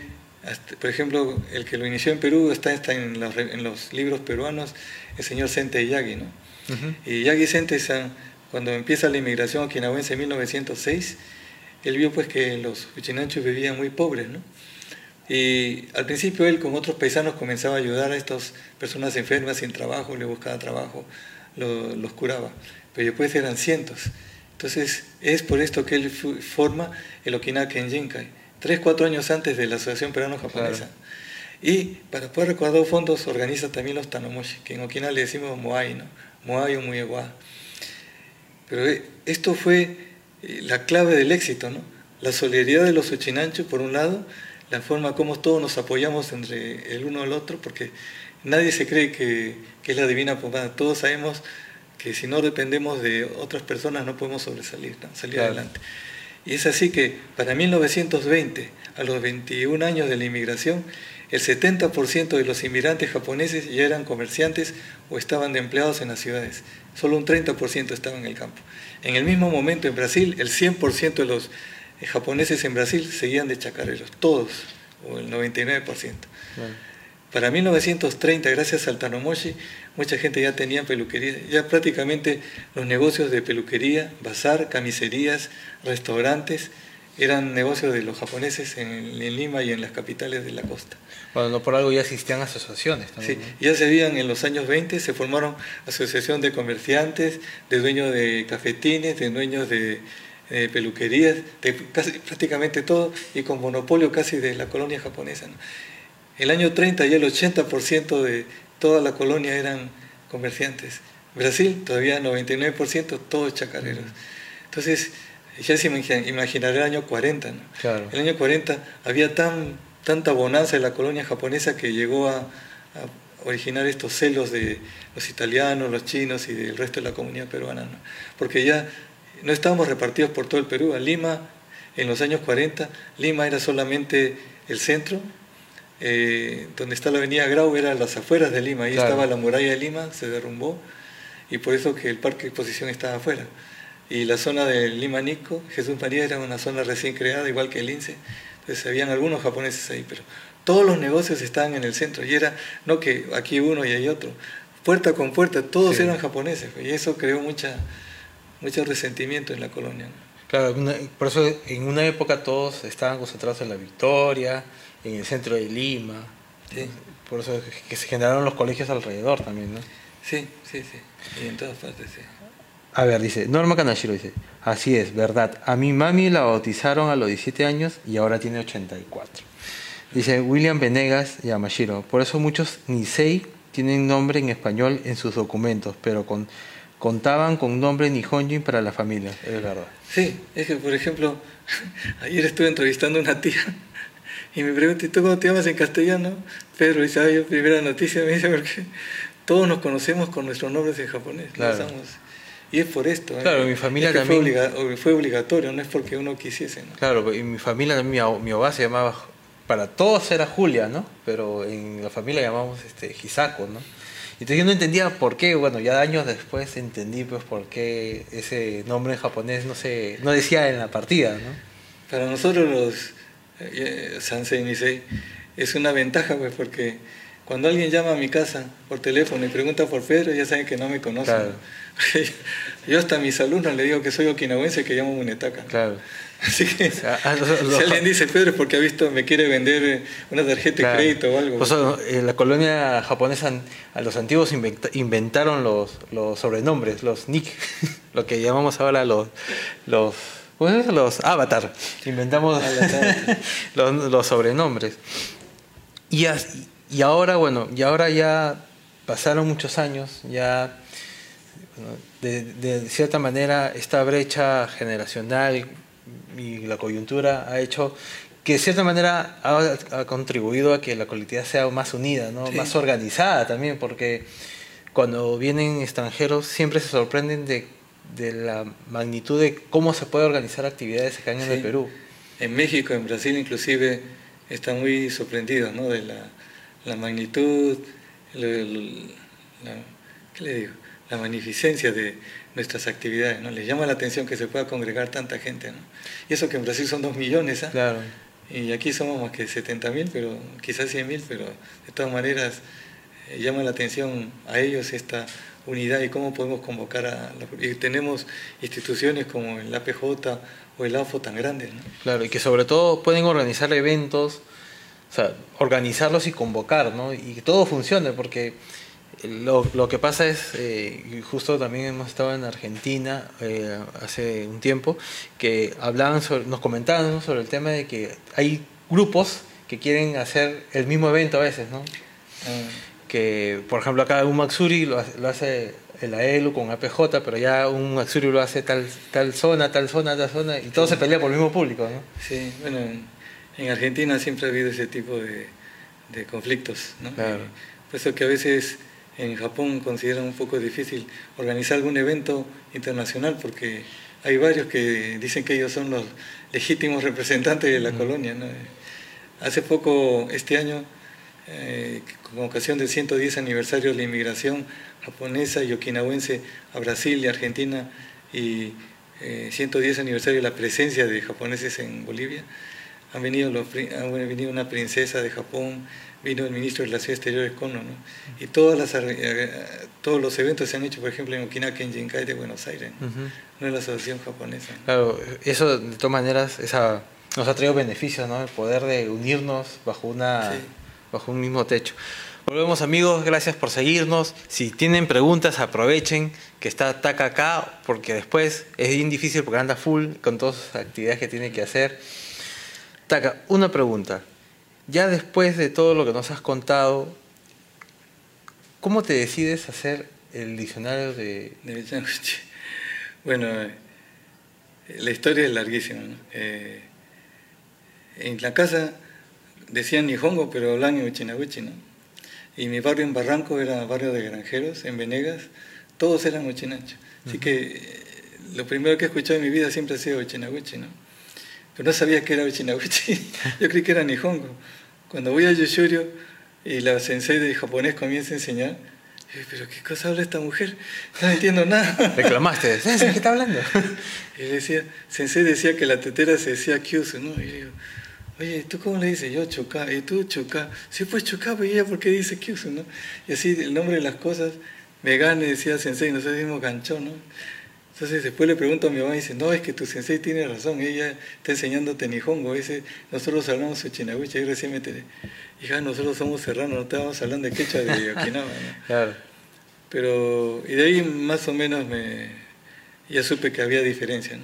por ejemplo, el que lo inició en Perú está, está en, los, libros peruanos, el señor Sente Yagi, ¿no? Y ya Vicente, cuando empieza la inmigración okinawense en 1906, él vio pues que los uchinanchos vivían muy pobres, ¿no? Y al principio él con otros paisanos comenzaba a ayudar a estas personas enfermas sin trabajo, le buscaba trabajo, los curaba. Pero después eran cientos. Entonces es por esto que él forma el Okinawa Kenjinkai, tres, cuatro años antes de la Asociación Peruano-Japonesa. Y para poder recaudar fondos organiza también los Tanomoshi, que en Okinawa le decimos Moai, ¿no? Moai o Muewa. Pero eh, esto fue eh, la clave del éxito, ¿no? La solidaridad de los uchinanchos, por un lado, la forma como todos nos apoyamos entre el uno al otro, porque nadie se cree que, es la divina pomada. Todos sabemos que si no dependemos de otras personas no podemos sobresalir, salir adelante. Y es así que para 1920, a los 21 años de la inmigración, el 70% de los inmigrantes japoneses ya eran comerciantes o estaban de empleados en las ciudades. Solo un 30% estaba en el campo. En el mismo momento en Brasil, el 100% de los japoneses en Brasil seguían de chacareros, todos, o el 99%. Para 1930, gracias al Tanomoshi, mucha gente ya tenía peluquería, ya prácticamente los negocios de peluquería, bazar, camiserías, restaurantes, eran negocios de los japoneses en, Lima y en las capitales de la costa. Bueno, no por algo ya existían asociaciones también. Sí, ya se veían en los años 20, se formaron asociación de comerciantes, de dueños de cafetines, de dueños de peluquerías, de prácticamente todo, y con monopolio casi de la colonia japonesa. El año 30 ya el 80% de toda la colonia eran comerciantes. Brasil todavía 99% todos chacareros. Entonces, ya se imaginará el año 40. ¿no? El año 40 había tan, tanta bonanza en la colonia japonesa que llegó a, originar estos celos de los italianos, los chinos y del resto de la comunidad peruana. ¿no? Porque ya no estábamos repartidos por todo el Perú. A Lima, en los años 40, Lima era solamente el centro, eh, donde está la avenida Grau, era las afueras de Lima, ahí estaba la muralla de Lima, se derrumbó, y por eso que el parque de exposición estaba afuera. Y la zona de Lima Nico, Jesús María, era una zona recién creada, igual que el INSE, entonces habían algunos japoneses ahí, pero todos los negocios estaban en el centro, y era, no que aquí uno y hay otro, puerta con puerta, todos eran japoneses, y eso creó mucha mucho resentimiento en la colonia. Claro, por eso en una época todos estaban concentrados en la Victoria, en el centro de Lima. Por eso que se generaron los colegios alrededor también, ¿no? Sí, sí, sí. Y en todas partes, sí. A ver, dice, Norma Kanashiro dice, así es, verdad. A mi mami la bautizaron a los 17 años y ahora tiene 84. Dice William Venegas Yamashiro, por eso muchos Nisei tienen nombre en español en sus documentos, pero con contaban con nombre Nihonjin para la familia, es verdad. Sí, es que por ejemplo, ayer estuve entrevistando a una tía y me pregunté, ¿y tú cómo te llamas en castellano? Pedro Isabel, primera noticia, me dice, porque todos nos conocemos con nuestros nombres en japonés. Claro. Y es por esto. ¿eh? Claro, mi familia también. Fue, obligatorio, no es porque uno quisiese. ¿no? Claro, y mi familia también, mi, mi se llamaba, para todos era Julia, ¿no? Pero en la familia llamamos este, Hisako, ¿no? Entonces yo no entendía por qué, bueno, ya años después entendí pues por qué ese nombre en japonés no se no decía en la partida, ¿no? Para nosotros los eh, Sansei Nisei es una ventaja pues porque cuando alguien llama a mi casa por teléfono y pregunta por Pedro, ya saben que no me conocen. Yo hasta a mis alumnos le digo que soy okinawense que llamo Munetaka. Claro. Así que si alguien dice Pedro es porque ha visto me quiere vender eh, una tarjeta de crédito o algo. Pues, en la colonia japonesa a los antiguos inventaron los, los sobrenombres, los nick, lo que llamamos ahora los los los avatar. Inventamos los, los, sobrenombres. Y, y ahora, bueno, y ahora ya pasaron muchos años, ya de, de cierta manera esta brecha generacional y la coyuntura ha hecho que de cierta manera ha, contribuido a que la colectividad sea más unida, ¿no? más organizada también, porque cuando vienen extranjeros siempre se sorprenden de, de, la magnitud de cómo se puede organizar actividades acá en el Perú. En México, en Brasil inclusive, están muy sorprendidos ¿no? de la, la magnitud, la, ¿qué le digo? la magnificencia de, nuestras actividades, ¿no? Les llama la atención que se pueda congregar tanta gente, ¿no? Y eso que en Brasil son dos millones, ¿ah? Claro. Y aquí somos más que 70 mil, pero quizás 100 mil, pero de todas maneras eh, llama la atención a ellos esta unidad y cómo podemos convocar a... y tenemos instituciones como el APJ o el AFO tan grandes. ¿no? Claro, y que sobre todo pueden organizar eventos, o sea, organizarlos y convocar, ¿no? Y que todo funcione, porque lo, lo que pasa es, eh, justo también hemos estado en Argentina eh, hace un tiempo, que hablaban sobre, nos comentaban sobre el tema de que hay grupos que quieren hacer el mismo evento a veces, ¿no? Ah. Que, por ejemplo, acá un Maxuri lo, lo hace el AELU con APJ, pero ya un Maxuri lo hace tal, tal zona, tal zona, tal zona, y todo se pelea por el mismo público, ¿no? Sí, bueno, en Argentina siempre ha habido ese tipo de, de conflictos, ¿no? Claro. Por eso que a veces en Japón consideran un poco difícil organizar algún evento internacional porque hay varios que dicen que ellos son los legítimos representantes de la colonia. Hace poco, este año, eh, con ocasión del 110 aniversario de la inmigración japonesa y okinawense a Brasil y Argentina y 110 eh, aniversario de la presencia de japoneses en Bolivia, han venido, los, han venido una princesa de Japón, vino el ministro de Relaciones Exteriores Kono, ¿no? Y todas las, eh, todos los eventos se han hecho, por ejemplo, en Okinawa, en Jinkai de Buenos Aires, ¿no? en la Asociación Japonesa. Claro, eso de todas maneras esa, nos ha traído beneficios, ¿no? El poder de unirnos bajo, una, bajo un mismo techo. Volvemos amigos, gracias por seguirnos. Si tienen preguntas, aprovechen que está Taca acá, porque después es bien difícil porque anda full con todas las actividades que tiene que hacer. Taca, una pregunta. Ya después de todo lo que nos has contado, ¿cómo te decides hacer el diccionario de... de bueno, eh, la historia es larguísima. Eh, en la casa decían Nihongo, pero hablan Uchinaguchi, ¿no? Y mi barrio en Barranco era barrio de granjeros, en Venegas, todos eran Uchinacho. Así que eh, lo primero que he escuchado en mi vida siempre ha sido Uchinaguchi, ¿no? Pero no sabía que era Uchinaguchi, yo creí que era Nihongo. Cuando voy a Yoshurio y la sensei de japonés comienza a enseñar, pero ¿qué cosa habla esta mujer? No entiendo nada. Reclamaste, ¿sabes qué está hablando? Y decía, sensei decía que la tetera se decía kyusu, ¿no? Y le digo, oye, ¿tú cómo le dices? Yo choca, y tú choca. Sí, pues choca, pero ella, ¿por qué dice kyusu, no? Y así el nombre de las cosas, me gane, decía sensei, nosotros decimos ganchón, ¿no? Entonces después le pregunto a mi mamá y dice, no, es que tu sensei tiene razón, ella está enseñándote Nihongo, ese, nosotros hablamos Uchinaguchi, y recién me enteré. Hija, nosotros somos serranos, no estábamos hablando de quechua de Okinawa, ¿no? Claro. Pero, y de ahí más o menos me, ya supe que había diferencia, ¿no?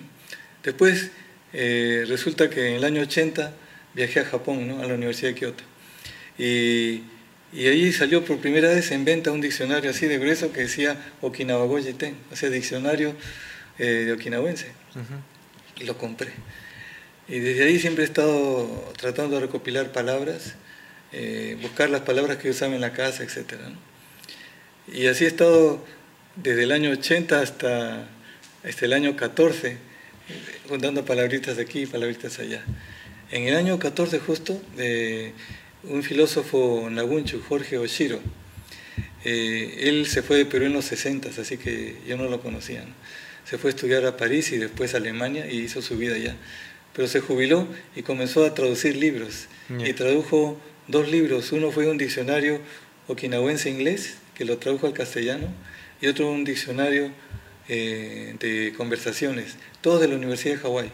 Después, eh, resulta que en el año 80 viajé a Japón, ¿no? A la Universidad de Kioto. Y y ahí salió por primera vez en venta un diccionario así de grueso que decía Okinawa Goyeten, o sea, diccionario eh, de okinawense. Y lo compré. Y desde ahí siempre he estado tratando de recopilar palabras, eh, buscar las palabras que usaba en la casa, etc. Y así he estado desde el año 80 hasta, hasta el año 14, juntando palabritas de aquí y palabritas allá. En el año 14 justo, de un filósofo nagunchu, Jorge Oshiro. Eh, él se fue de Perú en los 60, así que yo no lo conocía. Se fue a estudiar a París y después a Alemania y hizo su vida allá. Pero se jubiló y comenzó a traducir libros. Y tradujo dos libros. Uno fue un diccionario okinawense inglés, que lo tradujo al castellano, y otro un diccionario eh, de conversaciones, todos de la Universidad de Hawái.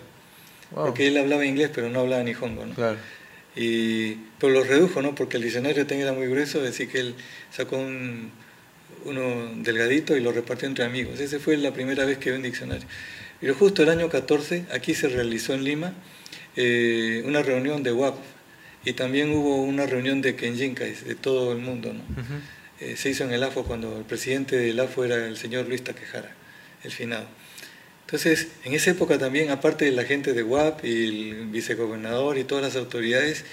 Porque él hablaba inglés, pero no hablaba nihongo. ¿no? Claro. Y, pero lo redujo, ¿no? Porque el diccionario tenía era muy grueso, así que él sacó un, uno delgadito y lo repartió entre amigos. Esa fue la primera vez que vi un diccionario. Pero justo el año 14, aquí se realizó en Lima eh, una reunión de WAP y también hubo una reunión de Kenjinkais de todo el mundo, ¿no? Eh, se hizo en el AFO cuando el presidente del AFO era el señor Luis Taquejara, el finado. Entonces, en esa época también, aparte de la gente de UAP y el vicegobernador y todas las autoridades,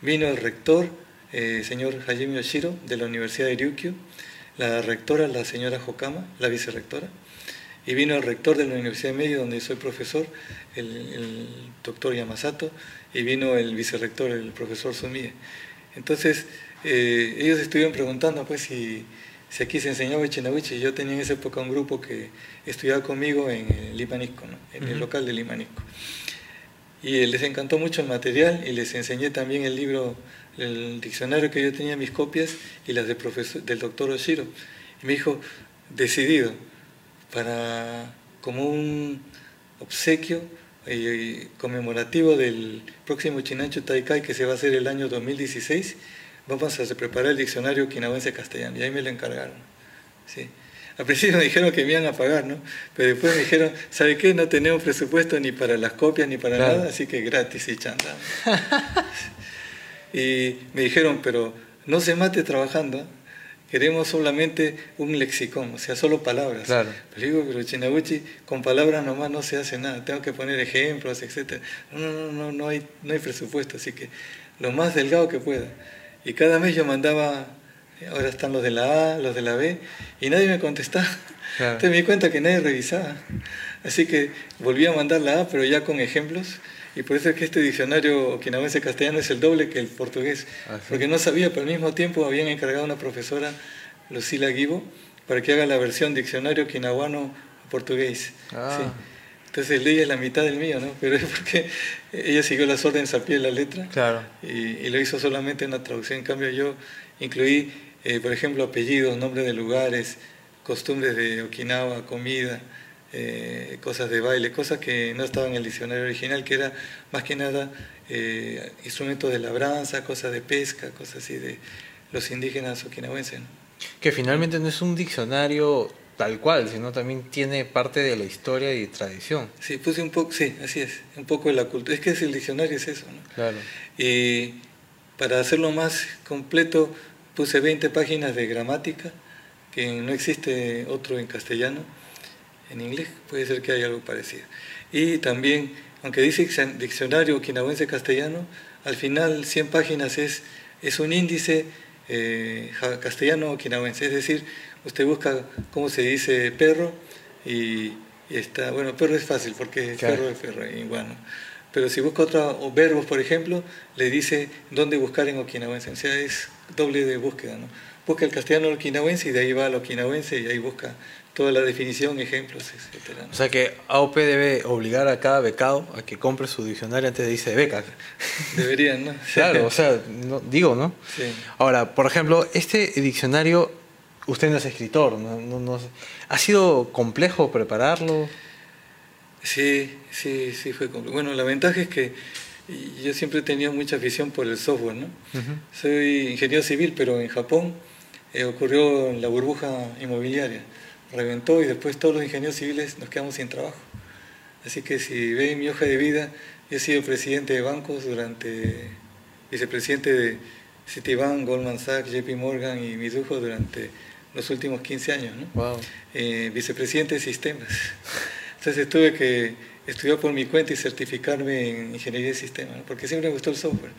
vino el rector, eh, señor Hajime Yoshiro, de la Universidad de Ryukyu, la rectora, la señora Hokama, la vicerrectora, y vino el rector de la Universidad de Medio, donde soy profesor, el, doctor Yamasato, y vino el vicerrector, el profesor Sumie. Entonces, eh, ellos estuvieron preguntando, pues, si si aquí se enseñaba y yo tenía en esa época un grupo que estudiaba conmigo en el Limanisco, en el local de Limanisco. Y les encantó mucho el material y les enseñé también el libro, el diccionario que yo tenía mis copias y las del, profesor, del doctor Oshiro. Y me dijo, decidido para como un obsequio y conmemorativo del próximo Chinancho Taikai que se va a hacer el año 2016, vamos a preparar el diccionario okinawense castellano y ahí me lo encargaron. ¿sí? Al principio me dijeron que me iban a pagar, ¿no? Pero después me dijeron, ¿sabe qué? No tenemos presupuesto ni para las copias ni para nada, así que gratis y chanda. y me dijeron, pero no se mate trabajando, queremos solamente un lexicón, o sea, solo palabras. Claro. Pero digo, pero Chinabuchi, con palabras nomás no se hace nada, tengo que poner ejemplos, etc. No, no, no, no, hay, no hay presupuesto, así que lo más delgado que pueda. Y cada mes yo mandaba, ahora están los de la A, los de la B, y nadie me contestaba. Entonces me di cuenta que nadie revisaba. Así que volví a mandar la A, pero ya con ejemplos. Y por eso es que este diccionario okinawense castellano es el doble que el portugués. Ah, Porque no sabía, pero al mismo tiempo habían encargado a una profesora, Lucila Guibo, para que haga la versión diccionario okinaguano portugués. Ah. Entonces leí es la mitad del mío, ¿no? Pero es porque ella siguió las órdenes al pie de la letra claro. y, lo hizo solamente en la traducción. En cambio yo incluí, eh, por ejemplo, apellidos, nombres de lugares, costumbres de Okinawa, comida, eh, cosas de baile, cosas que no estaban en el diccionario original, que era más que nada eh, instrumentos de labranza, cosas de pesca, cosas así de los indígenas okinawenses. Que finalmente no es un diccionario tal cual, sino también tiene parte de la historia y tradición. Sí, puse un poco, sí, así es, un poco de la cultura. Es que es el diccionario es eso, ¿no? Claro. Y para hacerlo más completo puse 20 páginas de gramática, que no existe otro en castellano en inglés puede ser que haya algo parecido. Y también, aunque dice diccionario okinawense castellano, al final 100 páginas es, es un índice eh, castellano okinawense, es decir, usted busca cómo se dice perro y, está, bueno, perro es fácil porque perro es perro, igual, Pero si busca otros verbos, por ejemplo, le dice dónde buscar en okinawense, o sea, es doble de búsqueda, ¿no? Busca el castellano okinawense y de ahí va al okinawense y ahí busca toda la definición, ejemplos, etc. O sea que AOP debe obligar a cada becado a que compre su diccionario antes de irse de beca. Deberían, ¿no? claro, o sea, digo, ¿no? Sí. Ahora, por ejemplo, este diccionario, usted no es escritor, ¿no? ¿ha sido complejo prepararlo? Sí, sí, sí fue complejo. Bueno, la ventaja es que yo siempre he tenido mucha afición por el software, ¿no? Soy ingeniero civil, pero en Japón eh, ocurrió la burbuja inmobiliaria reventó y después todos los ingenieros civiles nos quedamos sin trabajo. Así que si ven mi hoja de vida, yo he sido presidente de bancos durante, vicepresidente de Citibank, Goldman Sachs, JP Morgan y Mizuho durante los últimos 15 años, ¿no? Eh, vicepresidente de sistemas. Entonces tuve que estudiar por mi cuenta y certificarme en ingeniería de sistemas, porque siempre me gustó el software.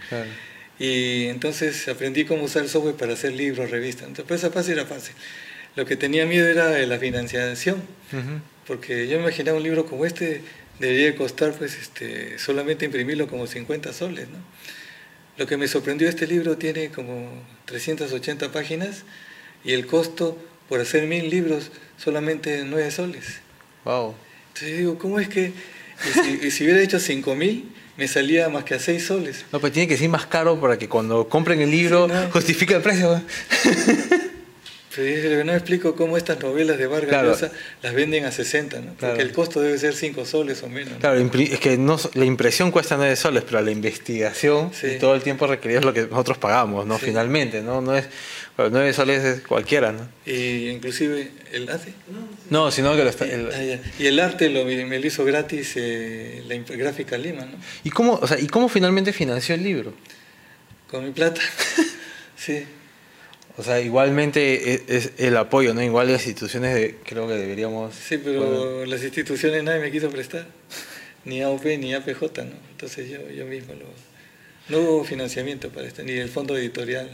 Y entonces aprendí cómo usar el software para hacer libros, revistas. Entonces, pues esa fácil era fácil. Lo que tenía miedo era la financiación, porque yo me imaginaba un libro como este debería costar pues este, solamente imprimirlo como 50 soles. ¿no? Lo que me sorprendió, este libro tiene como 380 páginas y el costo por hacer mil libros solamente 9 soles. Wow. Entonces digo, ¿cómo es que y si, hubiera hecho 5 mil me salía más que a 6 soles? No, pues tiene que ser más caro para que cuando compren el libro justifique el precio. no explico cómo estas novelas de Vargas Llosa las venden a 60, ¿no? porque el costo debe ser 5 soles o menos. Claro, es que no, la impresión cuesta 9 soles, pero la investigación y todo el tiempo requerido es lo que nosotros pagamos, ¿no? Finalmente, ¿no? no es, 9 soles es cualquiera, ¿no? Y inclusive el arte. No, sino que ah, Y el arte lo, me lo hizo gratis eh, la gráfica Lima, ¿no? ¿Y cómo, o sea, ¿Y cómo finalmente financió el libro? Con mi plata, sí. O sea, igualmente e, es, el apoyo, ¿no? Igual las instituciones creo que deberíamos... Sí, pero las instituciones nadie me quiso prestar, ni AOP ni APJ, ¿no? Entonces yo, yo mismo lo... No hubo financiamiento para esto, ni el fondo editorial.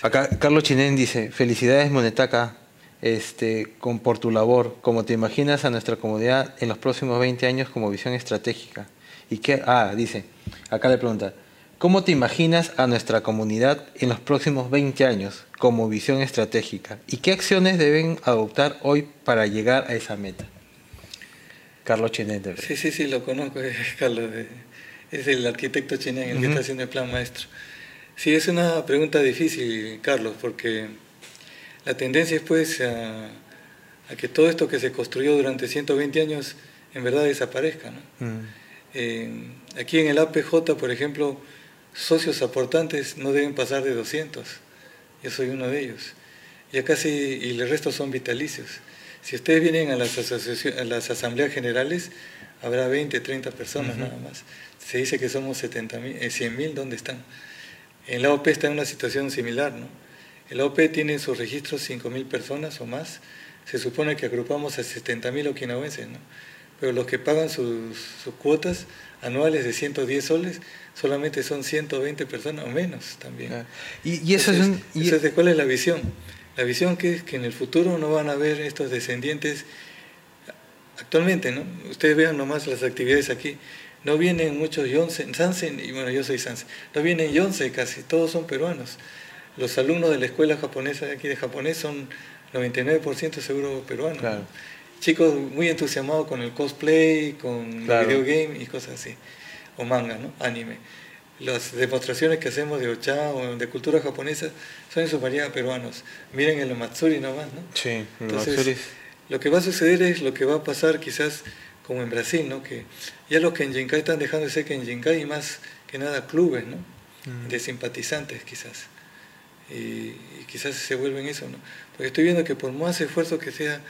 Acá Carlos Chinén dice, felicidades Monetaca este, con, por tu labor, como te imaginas a nuestra comunidad en los próximos 20 años como visión estratégica. Y qué, ah, dice, acá le pregunta, ¿Cómo te imaginas a nuestra comunidad en los próximos 20 años como visión estratégica? ¿Y qué acciones deben adoptar hoy para llegar a esa meta? Carlos Chinete. Sí, sí, sí, lo conozco, es Carlos. Es el arquitecto Chinén, el que está haciendo el plan maestro. Sí, es una pregunta difícil, Carlos, porque la tendencia es pues a, que todo esto que se construyó durante 120 años en verdad desaparezca. ¿no? Mm. Eh, aquí en el APJ, por ejemplo, socios aportantes no deben pasar de 200. Yo soy uno de ellos. Ya casi, y el resto son vitalicios. Si ustedes vienen a las, a las asambleas generales, habrá 20, 30 personas nada más. Se dice que somos 70 mil, 100 mil, ¿dónde están? En la OP está en una situación similar, ¿no? El OP tiene en sus registros 5 mil personas o más. Se supone que agrupamos a 70 mil okinawenses, ¿no? Pero los que pagan sus, cuotas anuales de 110 soles solamente son 120 personas o menos también. Ah, y, eso es un, y... ¿Cuál es la visión? La visión que es que en el futuro no van a haber estos descendientes actualmente, ¿no? Ustedes vean nomás las actividades aquí. No vienen muchos Yonsen, Sansen, y bueno, yo soy Sansen. No vienen Yonsen casi, todos son peruanos. Los alumnos de la escuela japonesa de aquí de japonés son 99% seguro peruanos. Chicos muy entusiasmados con el cosplay, con el video game y cosas así. O manga, ¿no? Anime las demostraciones que hacemos de Ocha o de cultura japonesa son en su mayoría peruanos. Miren el Matsuri nomás, ¿no? Sí, Entonces, lo que va a suceder es lo que va a pasar quizás como en Brasil, ¿no? Que ya los que en Jinkai están dejando de ser que en Jinkai hay más que nada clubes, ¿no? Mm. De simpatizantes quizás. Y, quizás se vuelven eso, ¿no? Porque estoy viendo que por más esfuerzo que sea,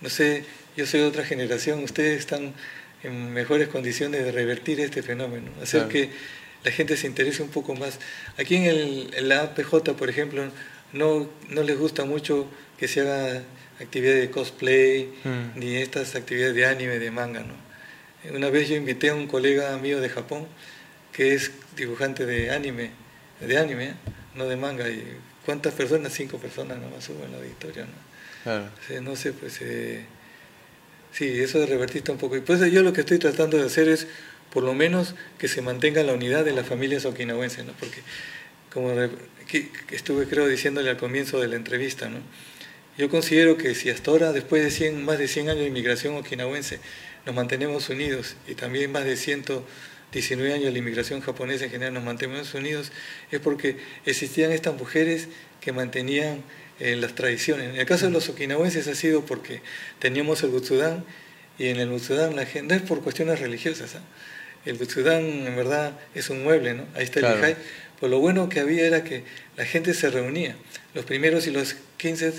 no sé, yo soy de otra generación, ustedes están en mejores condiciones de revertir este fenómeno, hacer que la gente se interese un poco más. Aquí en, el, la APJ, por ejemplo, no, no les gusta mucho que se haga actividades de cosplay, mm. ni estas actividades de anime, de manga. ¿no? Una vez yo invité a un colega mío de Japón, que es dibujante de anime, de anime, no de manga. Y ¿Cuántas personas? Cinco personas nomás hubo en la auditorio. ¿no? No sé, pues... Eh, sí, eso de un poco. Y pues yo lo que estoy tratando de hacer es por lo menos que se mantenga la unidad de las familias okinawenses, ¿no? porque como estuve creo diciéndole al comienzo de la entrevista, ¿no? yo considero que si hasta ahora, después de 100, más de 100 años de inmigración okinawense, nos mantenemos unidos y también más de 119 años de la inmigración japonesa en general nos mantenemos unidos, es porque existían estas mujeres que mantenían eh, las tradiciones. En el caso de los okinawenses ha sido porque teníamos el Butsudan y en el Butsudan la gente, no es por cuestiones religiosas, ¿ah? el Butsudán en verdad es un mueble, ¿no? Ahí está el Pues lo bueno que había era que la gente se reunía. Los primeros y los quince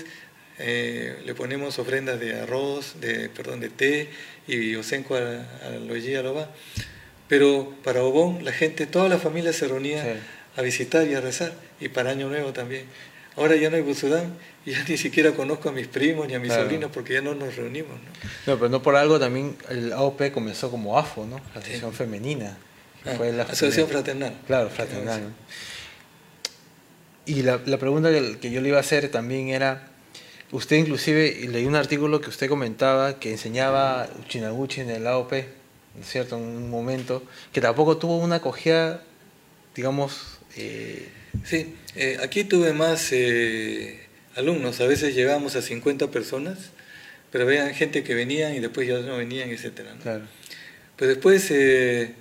eh, le ponemos ofrendas de arroz, de, perdón, de té y osenco a, a lo va. Pero para Obón la gente, toda la familia se reunía a visitar y a rezar. Y para Año Nuevo también. Ahora ya no hay Butsudán y ya ni siquiera conozco a mis primos ni a mis sobrinos porque ya no nos reunimos. ¿no? no, pero no por algo también el AOP comenzó como AFO, ¿no? La Asociación Femenina. Ah, fue la Asociación Fraternal. Claro, fraternal. Y la, la pregunta que, yo le iba a hacer también era, usted inclusive, leí un artículo que usted comentaba que enseñaba Uchinaguchi en el AOP, ¿no es cierto?, en un momento, que tampoco tuvo una acogida, digamos... Eh, sí, eh, aquí tuve más... Eh, alumnos, a veces llegábamos a 50 personas, pero vean gente que venían y después ya no venían, etc. Claro. Pues después eh,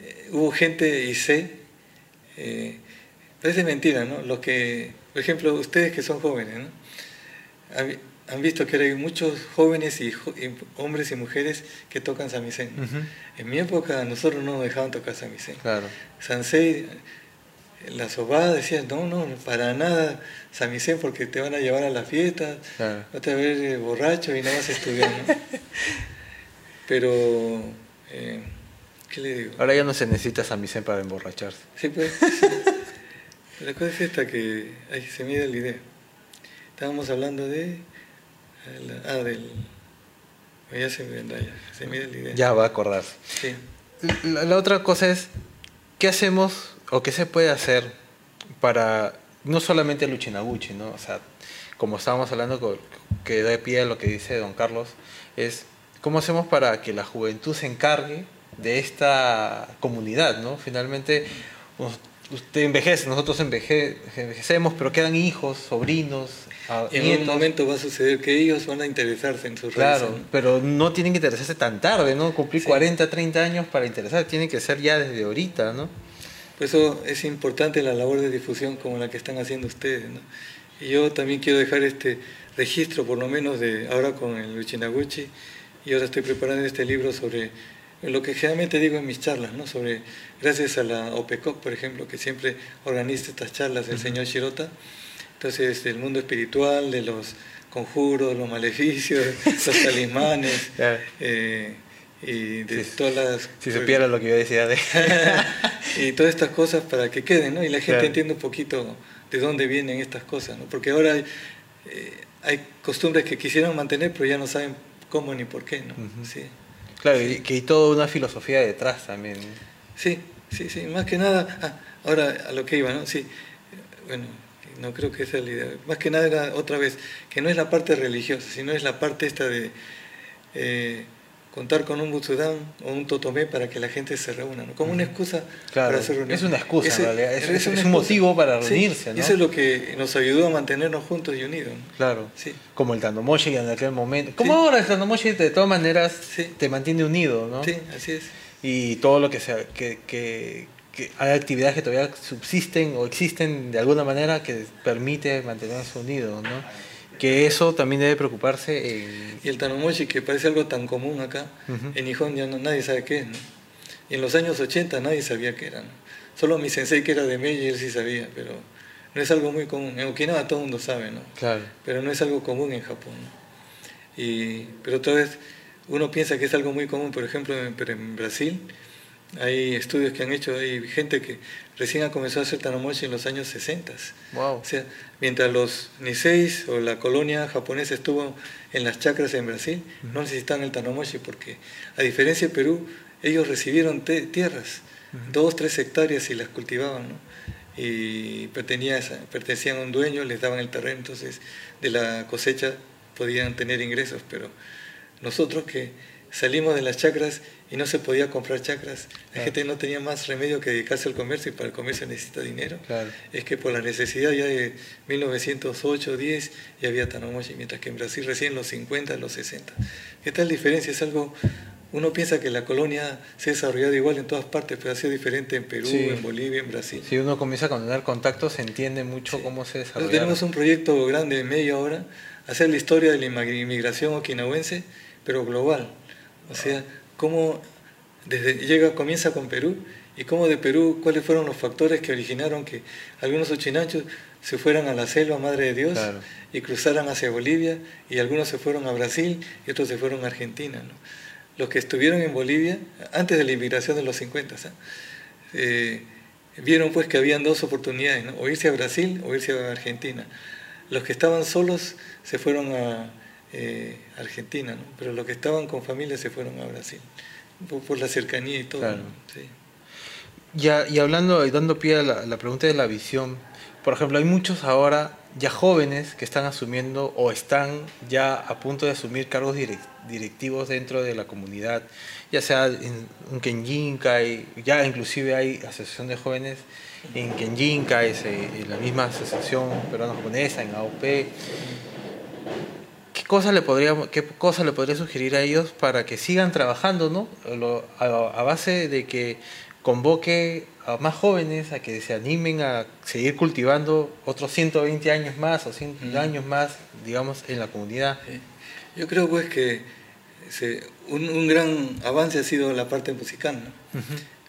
eh, hubo gente, y sé, eh, parece mentira, ¿no? Los que, por ejemplo, ustedes que son jóvenes, ¿no? Han, visto que hay muchos jóvenes y, hombres y mujeres que tocan samisen. En mi época nosotros no nos dejaban tocar samisen. Claro. Sansei la sobada decía, no, no, para nada samisen porque te van a llevar a la fiesta, no te vas a ver eh, borracho y no vas a estudiar. Pero, eh, ¿qué le digo? Ahora ya no se necesita samisen para emborracharse. Sí, pues. La cosa es esta que ahí se mide la idea. Estábamos hablando de... Ah, del... Ya se, ya, se mide la idea. Ya va a acordar. Sí. la otra cosa es, ¿qué hacemos o qué se puede hacer para no solamente el Uchinaguchi, ¿no? O sea, como estábamos hablando, que da pie a lo que dice don Carlos, es cómo hacemos para que la juventud se encargue de esta comunidad, ¿no? Finalmente, usted envejece, nosotros envejecemos, pero quedan hijos, sobrinos, y en un momento va a suceder que ellos van a interesarse en sus Claro, pero no tienen que interesarse tan tarde, ¿no? Cumplir 40, 30 años para interesar, tiene que ser ya desde ahorita, ¿no? Por eso es importante la labor de difusión como la que están haciendo ustedes. ¿no? Y yo también quiero dejar este registro, por lo menos de ahora con el Uchinaguchi, y ahora estoy preparando este libro sobre lo que generalmente digo en mis charlas, ¿no? sobre, gracias a la OPECOP, por ejemplo, que siempre organiza estas charlas del señor Shirota, entonces del mundo espiritual, de los conjuros, los maleficios, los talismanes, eh, y de todas las... Si supiera lo que yo decía de... y todas estas cosas para que queden, ¿no? Y la gente entienda un poquito de dónde vienen estas cosas, ¿no? Porque ahora hay, eh, hay costumbres que quisieran mantener, pero ya no saben cómo ni por qué, ¿no? sí. Claro, y que hay toda una filosofía detrás también. Sí, sí, sí, más que nada, ah, ahora a lo que iba, ¿no? Sí, bueno, no creo que esa es la idea. Más que nada era otra vez, que no es la parte religiosa, sino es la parte esta de... Eh, contar con un Butsudán o un Totomé para que la gente se reúna, ¿no? como una excusa para hacer reuniones. Es una excusa, en realidad. Es, un motivo para reunirse. ¿no? Eso es lo que nos ayudó a mantenernos juntos y unidos. Claro, sí. como el Tandomoshi en aquel momento. Como ahora el Tandomoshi de todas maneras te mantiene unido, ¿no? Sí, así es. Y todo lo que sea, que, que, que hay actividades que todavía subsisten o existen de alguna manera que permite mantenerse unidos, ¿no? Que eso también debe preocuparse. Y el Tanomochi, que parece algo tan común acá, en Nihon ya no, nadie sabe qué es. Y en los años 80 nadie sabía qué era. Solo mi sensei que era de Meiji, él sí sabía, pero no es algo muy común. En Okinawa todo el mundo sabe, ¿no? Claro. Pero no es algo común en Japón. Y, pero otra vez, uno piensa que es algo muy común, por ejemplo, pero en Brasil hay estudios que han hecho, hay gente que recién ha comenzado a hacer Tanomochi en los años 60. Wow. O sea, mientras los Niseis o la colonia japonesa estuvo en las chacras en Brasil, no necesitaban el Tanomochi porque, a diferencia de Perú, ellos recibieron tierras, dos, tres hectáreas y las cultivaban, ¿no? Y pertenecían a un dueño, les daban el terreno, entonces de la cosecha podían tener ingresos, pero nosotros que salimos de las chacras y no se podía comprar chacras. La gente no tenía más remedio que dedicarse al comercio y para el comercio necesita dinero. Es que por la necesidad ya de 1908, 10 ya había Tanomochi, mientras que en Brasil recién los 50, los 60. ¿Qué tal diferencia? Es algo, uno piensa que la colonia se ha desarrollado igual en todas partes, pero ha sido diferente en Perú, en Bolivia, en Brasil. Si uno comienza a tener contactos, se entiende mucho cómo se desarrolla. tenemos un proyecto grande en media hora, hacer la historia de la inmigración okinawense, pero global. O sea, cómo desde, llega, comienza con Perú y cómo de Perú, cuáles fueron los factores que originaron que algunos ochinachos se fueran a la selva, Madre de Dios, y cruzaran hacia Bolivia, y algunos se fueron a Brasil y otros se fueron a Argentina. Los que estuvieron en Bolivia, antes de la inmigración de los 50, eh, vieron pues que habían dos oportunidades, o irse a Brasil o irse a Argentina. Los que estaban solos se fueron a eh, Argentina, ¿no? pero los que estaban con familia se fueron a Brasil, por, la cercanía y todo. Ya, y hablando y dando pie a la, pregunta de la visión, por ejemplo, hay muchos ahora ya jóvenes que están asumiendo o están ya a punto de asumir cargos directivos dentro de la comunidad, ya sea en un Kenjinkai, ya inclusive hay asociación de jóvenes en Kenjinkai, en la misma asociación peruano-japonesa, en AOP. ¿Qué cosa le podría, qué cosa le podría sugerir a ellos para que sigan trabajando, ¿no? a, base de que convoque a más jóvenes a que se animen a seguir cultivando otros 120 años más o 100 años más, digamos, en la comunidad. Yo creo pues que un, gran avance ha sido la parte musical, ¿no?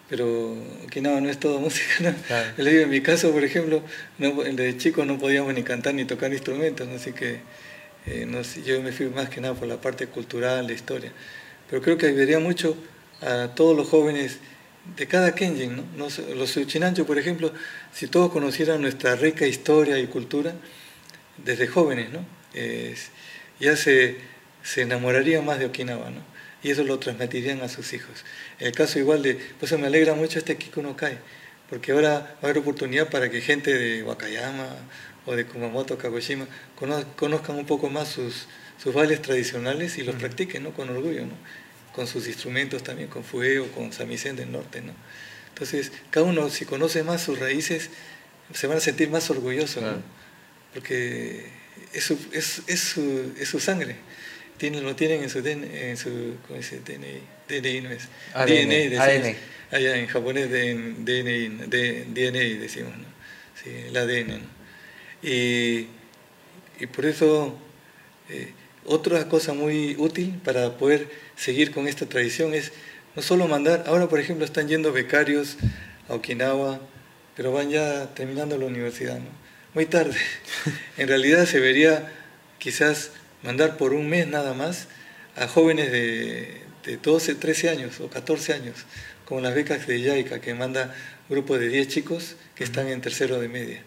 Pero que no, no es todo música. ¿no? digo, en mi caso, por ejemplo, no, de chico no podíamos ni cantar ni tocar instrumentos, así que eh, no yo me fui más que nada por la parte cultural, de historia. Pero creo que ayudaría mucho a todos los jóvenes de cada Kenjin, ¿no? los Uchinancho, por ejemplo, si todos conocieran nuestra rica historia y cultura, desde jóvenes, ¿no? ya se, se enamorarían más de Okinawa, ¿no? Y eso lo transmitirían a sus hijos. El caso igual de, pues me alegra mucho este Kikuno Kai, porque ahora va a haber oportunidad para que gente de Wakayama o de Kumamoto, Kagoshima, conozcan un poco más sus, sus bailes tradicionales y los practiquen ¿no? con orgullo, ¿no? con sus instrumentos también, con fuego, con samisen del norte. ¿no? Entonces, cada uno, si conoce más sus raíces, se van a sentir más orgullosos, ¿no? porque es su, es, es, su, es su sangre. Tienen, lo tienen en su, en su ¿cómo dice? DNI, DNI no es. ADN, DNA, Allá en japonés DNI, DNI decimos, ¿no? Sí, el ADN. ¿no? Y, y por eso eh, otra cosa muy útil para poder seguir con esta tradición es no solo mandar, ahora por ejemplo están yendo becarios a Okinawa, pero van ya terminando la universidad, ¿no? Muy tarde. En realidad se debería quizás mandar por un mes nada más a jóvenes de, de 12, 13 años o 14 años, como las becas de YAICA, que manda grupo de 10 chicos que están en tercero de media.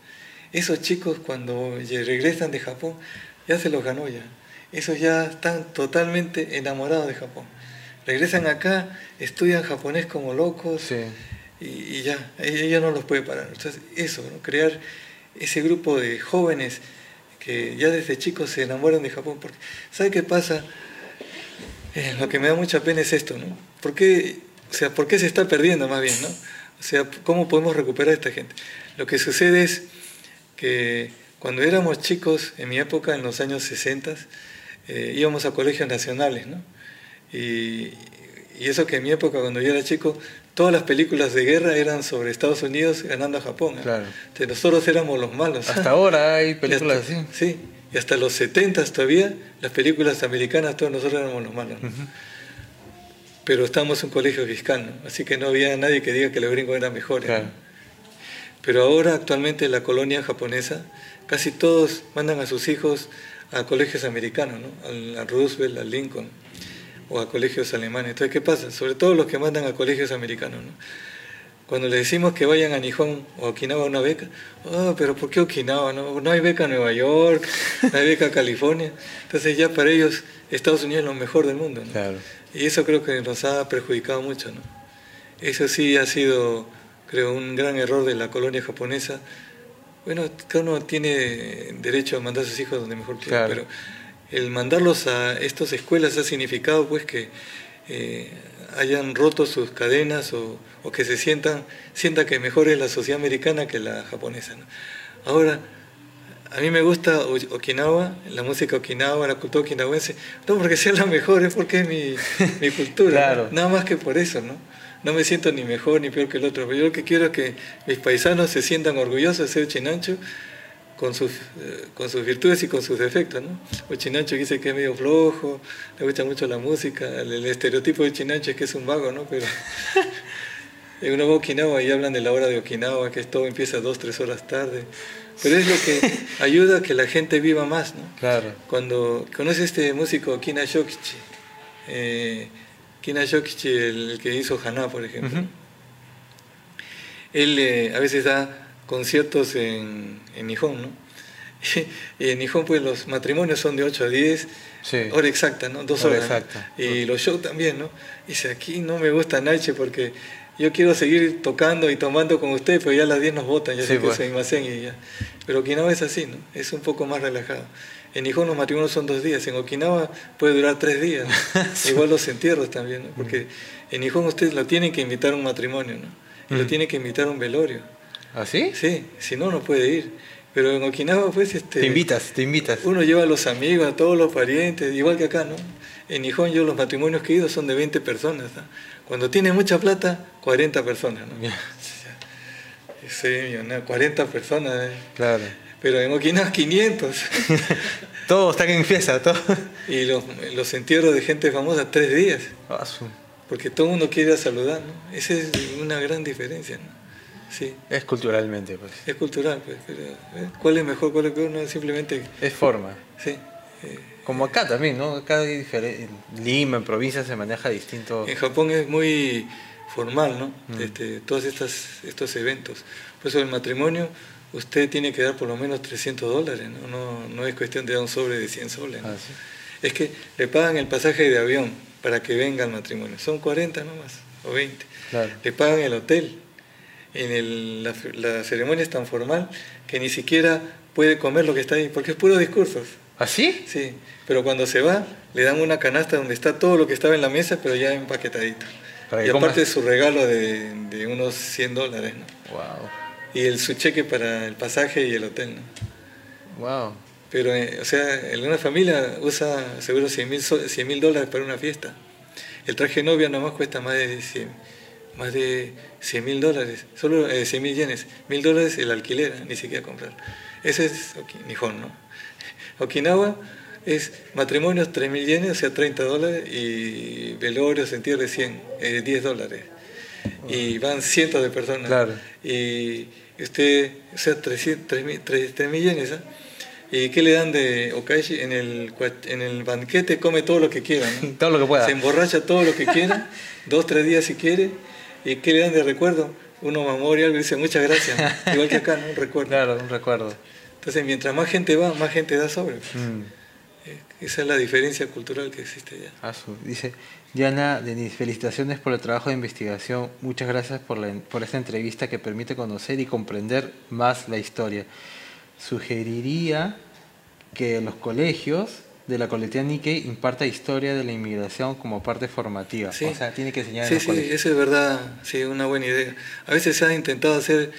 Esos chicos cuando regresan de Japón ya se los ganó ya. Esos ya están totalmente enamorados de Japón. Regresan acá, estudian japonés como locos y, ya, ella no los puede parar. Entonces, eso, crear ese grupo de jóvenes que ya desde chicos se enamoran de Japón. Porque, ¿Sabe qué pasa? Eh, lo que me da mucha pena es esto, ¿no? ¿Por qué, o sea, ¿por qué se está perdiendo más bien, no? O sea, ¿cómo podemos recuperar a esta gente? Lo que sucede es que cuando éramos chicos, en mi época, en los años 60, eh, íbamos a colegios nacionales, ¿no? Y, eso que en mi época, cuando yo era chico, todas las películas de guerra eran sobre Estados Unidos ganando a Japón. Claro. Entonces, nosotros éramos los malos. Hasta ahora hay películas así. Sí, y hasta los 70 todavía, las películas americanas, todos nosotros éramos los malos. Pero estábamos en un colegio fiscal, así que no había nadie que diga que los gringos eran mejores. Pero ahora, actualmente, en la colonia japonesa, casi todos mandan a sus hijos a colegios americanos, ¿no? a Roosevelt, a Lincoln o a colegios alemanes. Entonces, ¿qué pasa? Sobre todo los que mandan a colegios americanos. ¿no? Cuando les decimos que vayan a Nihon o a Okinawa a una beca, oh, pero ¿por qué Okinawa? No, no hay beca a Nueva York, no hay beca a California. Entonces ya para ellos Estados Unidos es lo mejor del mundo. Claro. Y eso creo que nos ha perjudicado mucho. ¿no? Eso sí ha sido, creo, un gran error de la colonia japonesa. Bueno, cada uno tiene derecho a mandar a sus hijos donde mejor quiera, pero el mandarlos a estas escuelas ha significado pues que eh, hayan roto sus cadenas o, que se sientan, sienta que mejor es la sociedad americana que la japonesa. Ahora, a mí me gusta Okinawa, la música Okinawa, la cultura okinawense, no porque sea la mejor, es porque es mi, mi cultura, nada más que por eso, ¿no? No me siento ni mejor ni peor que el otro, pero yo lo que quiero es que mis paisanos se sientan orgullosos de ser chinancho con sus, eh, con sus virtudes y con sus defectos. ¿no? Chinancho dice que es medio flojo, le gusta mucho la música, el, estereotipo de chinancho es que es un vago, ¿no? pero uno va a Okinawa y hablan de la hora de Okinawa, que todo empieza dos, tres horas tarde. Pero es lo que ayuda a que la gente viva más, ¿no? Claro. Cuando conoce este músico Kina Shokichi, eh, Kina Shokichi, el que hizo Haná, por ejemplo. Él eh, a veces da conciertos en, en Nihon, ¿no? y en Nihon, pues los matrimonios son de 8 a 10, hora exacta, ¿no? Dos horas. Exacta. Y los shows también, ¿no? dice, aquí no me gusta Naiche porque yo quiero seguir tocando y tomando con usted, pero ya a las 10 nos votan, ya sé que pues. y ya. Pero Okinawa es así, ¿no? Es un poco más relajado. En Nihon los matrimonios son dos días, en Okinawa puede durar tres días. Igual los entierros también, ¿no? Porque en Nihon usted lo tienen que invitar a un matrimonio, ¿no? Y lo mm. tiene que invitar a un velorio. ¿Ah, sí? Sí, si no, no puede ir. Pero en Okinawa, pues, este... Te invitas, te invitas. Uno lleva a los amigos, a todos los parientes, igual que acá, ¿no? En Nihon yo los matrimonios que he ido son de 20 personas, ¿no? Cuando tiene mucha plata, 40 personas, ¿no? Sí, 40 personas. ¿eh? Claro pero en Okinawa 500. todos están en fiesta, todos. Y los, los, entierros de gente famosa, tres días. Ah, Porque todo el mundo quiere saludar, ¿no? Esa es una gran diferencia, ¿no? Sí. Es culturalmente, pues. Es cultural, pues. Pero, ¿eh? ¿Cuál es mejor, cuál es peor? No, simplemente... Es forma. Sí. Eh, Como acá también, ¿no? Acá hay diferente... En Lima, en provincia, se maneja distinto. En Japón es muy formal, ¿no? Mm. Este, todos estos eventos. Por eso el matrimonio usted tiene que dar por lo menos 300 dólares, no, no, es cuestión de dar un sobre de 100 soles. Ah, es que le pagan el pasaje de avión para que venga al matrimonio, son 40 nomás, o 20. Le pagan el hotel. En el, la, ceremonia es tan formal que ni siquiera puede comer lo que está ahí, porque es puro discursos. ¿Así? ¿Ah, sí, pero cuando se va, le dan una canasta donde está todo lo que estaba en la mesa, pero ya empaquetadito. Y aparte su regalo de, de, unos 100 dólares. ¿no? Wow y el, su cheque para el pasaje y el hotel. ¿no? Wow. Pero, eh, o sea, una familia usa seguro 100 mil dólares para una fiesta. El traje novia nomás cuesta más de 100 más de 100 mil dólares, solo eh, 100 mil yenes, mil dólares el alquiler, ni siquiera comprar. Ese es Nihon, ¿no? Okinawa es matrimonios 3.000 yenes, o sea, 30 dólares, y velorios, entierros 100, 10 dólares. Y van cientos de personas. Claro. Y usted, o sea, 3.000 yenes, ¿ah? ¿Y qué le dan de Okaishi? En el, en el banquete come todo lo que quiera, ¿no? todo lo que pueda. Se emborracha todo lo que quiera, dos, tres días si quiere. ¿Y qué le dan de recuerdo? Uno memoria algo dice muchas gracias. Igual que acá, ¿no? Un recuerdo. Claro, un recuerdo. Entonces, mientras más gente va, más gente da sobre. Mm. Eh, esa es la diferencia cultural que existe allá. Ah, dice, Diana Denis, felicitaciones por el trabajo de investigación. Muchas gracias por, la, por esta entrevista que permite conocer y comprender más la historia sugeriría que los colegios de la colectividad Nikkei imparta historia de la inmigración como parte formativa. Sí. O sea, tiene que enseñar sí, en los sí, eso es verdad, sí, una buena idea. A veces se ha intentado hacer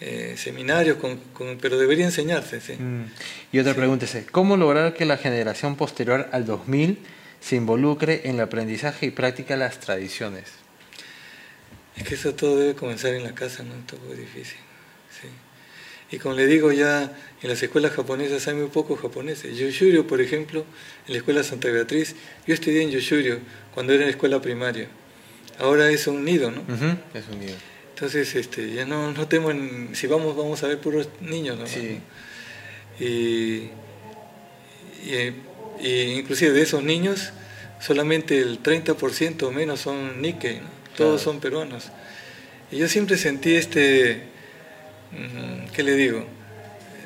eh, seminarios, con, pero debería enseñarse. Sí. Mm. Y otra pregunta es, ¿cómo lograr que la generación posterior al 2000 se involucre en el aprendizaje y práctica las tradiciones? Es que eso todo debe comenzar en la casa, ¿no? Es muy difícil. Y como le digo, ya en las escuelas japonesas hay muy pocos japoneses. Yoshurio, por ejemplo, en la escuela Santa Beatriz, yo estudié en Yoshurio cuando era en la escuela primaria. Ahora es un nido, ¿no? Es un nido. Entonces, este, ya no, no temo, si vamos, vamos a ver puros niños, ¿no? Sí. Y, y, inclusive de esos niños, solamente el 30% o menos son Nikkei, todos son peruanos. Y yo siempre sentí este ¿qué le digo?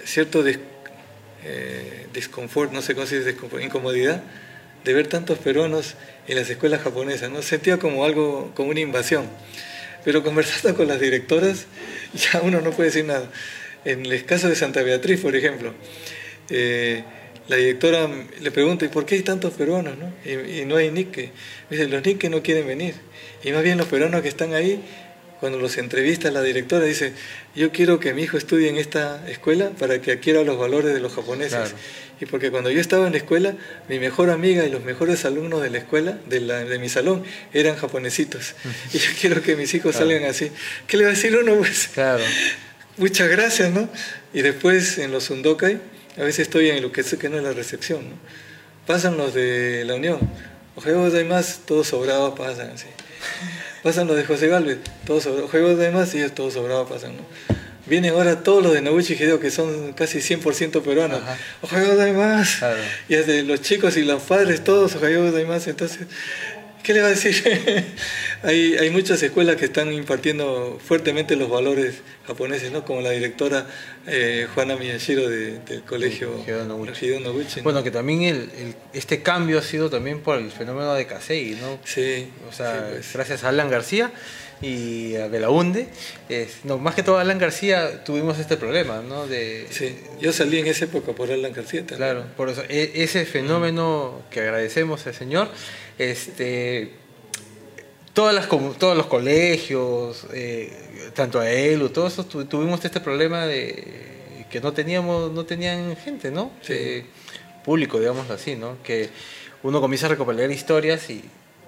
Cierto des, eh, no sé cómo se dice, incomodidad de ver tantos peruanos en las escuelas japonesas, ¿no? Sentía como algo, como una invasión. Pero conversando con las directoras, ya uno no puede decir nada. En el caso de Santa Beatriz, por ejemplo, eh, la directora le pregunta, ¿y por qué hay tantos peruanos? No? Y, no hay Nikke. Dice, los Nikke no quieren venir. Y más bien los peruanos que están ahí cuando los entrevista la directora, dice, yo quiero que mi hijo estudie en esta escuela para que adquiera los valores de los japoneses. Y porque cuando yo estaba en la escuela, mi mejor amiga y los mejores alumnos de la escuela, de, la, de mi salón, eran japonesitos. Y yo quiero que mis hijos salgan así. ¿Qué le va a decir uno? Pues, claro. Muchas gracias, ¿no? Y después en los undokai, a veces estoy en lo que que no es la recepción, ¿no? Pasan los de la Unión. Ojalá hay más, todos sobrados pasan así pasan los de José Galvez, todos sobrados, juegos de más y ellos todos sobrados pasan, ¿no? Vienen ahora todos los de Noguchi Hideo, que son casi 100% peruanos. Juegos de más. Y desde los chicos y los padres, todos juegos de más. Entonces, ¿qué le va a decir? hay, hay muchas escuelas que están impartiendo fuertemente los valores japoneses, ¿no? Como la directora eh, Juana Miyashiro del colegio Noguchi. Bueno, que también el, este cambio ha sido también por el fenómeno de Kasei, ¿no? Sí. O sea, pues. gracias a Alan García y a Belaunde. no, más que todo Alan García tuvimos este problema, ¿no? De, sí, yo salí en esa época por Alan García también. Claro, por eso, e, ese fenómeno que agradecemos al Señor, este, todas las, todos los colegios, eh, tanto a él o todos eso, tuvimos este problema de que no teníamos, no tenían gente, ¿no? Sí. público, digamos así, ¿no? Que uno comienza a recopilar historias y,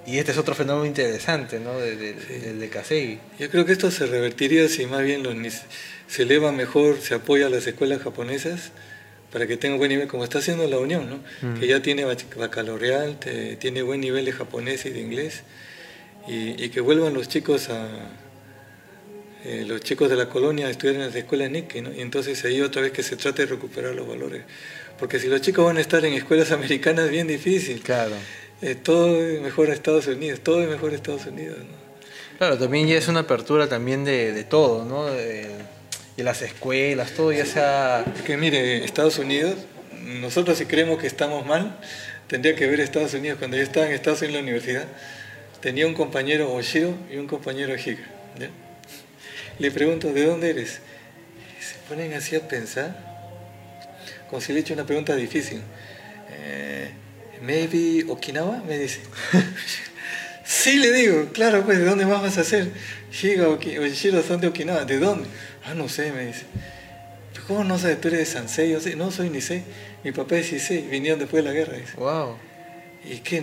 y este es otro fenómeno interesante, ¿no? De, de, Yo creo que esto se revertiría si más bien los, se eleva mejor, se apoya a las escuelas japonesas para que tengan buen nivel, como está haciendo la Unión, ¿no? Mm. Que ya tiene baccalaureal, tiene buen nivel de japonés y de inglés, y, y que vuelvan los chicos a, eh, los chicos de la colonia estudiar en las escuelas Nikkei, ¿no? y entonces ahí otra vez que se trate de recuperar los valores. Porque si los chicos van a estar en escuelas americanas es bien difícil. Claro. Eh, todo es mejor a Estados Unidos, todo es mejor a Estados Unidos. ¿no? Claro, también ya es una apertura también de, de todo, ¿no? De, de, las escuelas, todo ya sea... Porque mire, Estados Unidos, nosotros si creemos que estamos mal, tendría que ver Estados Unidos. Cuando yo estaba en Estados Unidos en la universidad, tenía un compañero Oshiro y un compañero Higa. ¿ya? Le pregunto, ¿de dónde eres? Y se ponen así a pensar, como si le he hecho una pregunta difícil. Eh, maybe Okinawa, me dice. sí, le digo, claro, pues, ¿de dónde más vas a hacer? Shiga o Shiro son de Okinawa, ¿de dónde? Ah, no sé, me dice. ¿Cómo no sabes? ¿Tú eres de Sansei? Yo sé, no soy ni sé. Mi papá es Issei, vinieron después de la guerra. Dice. Wow. ¿Y qué?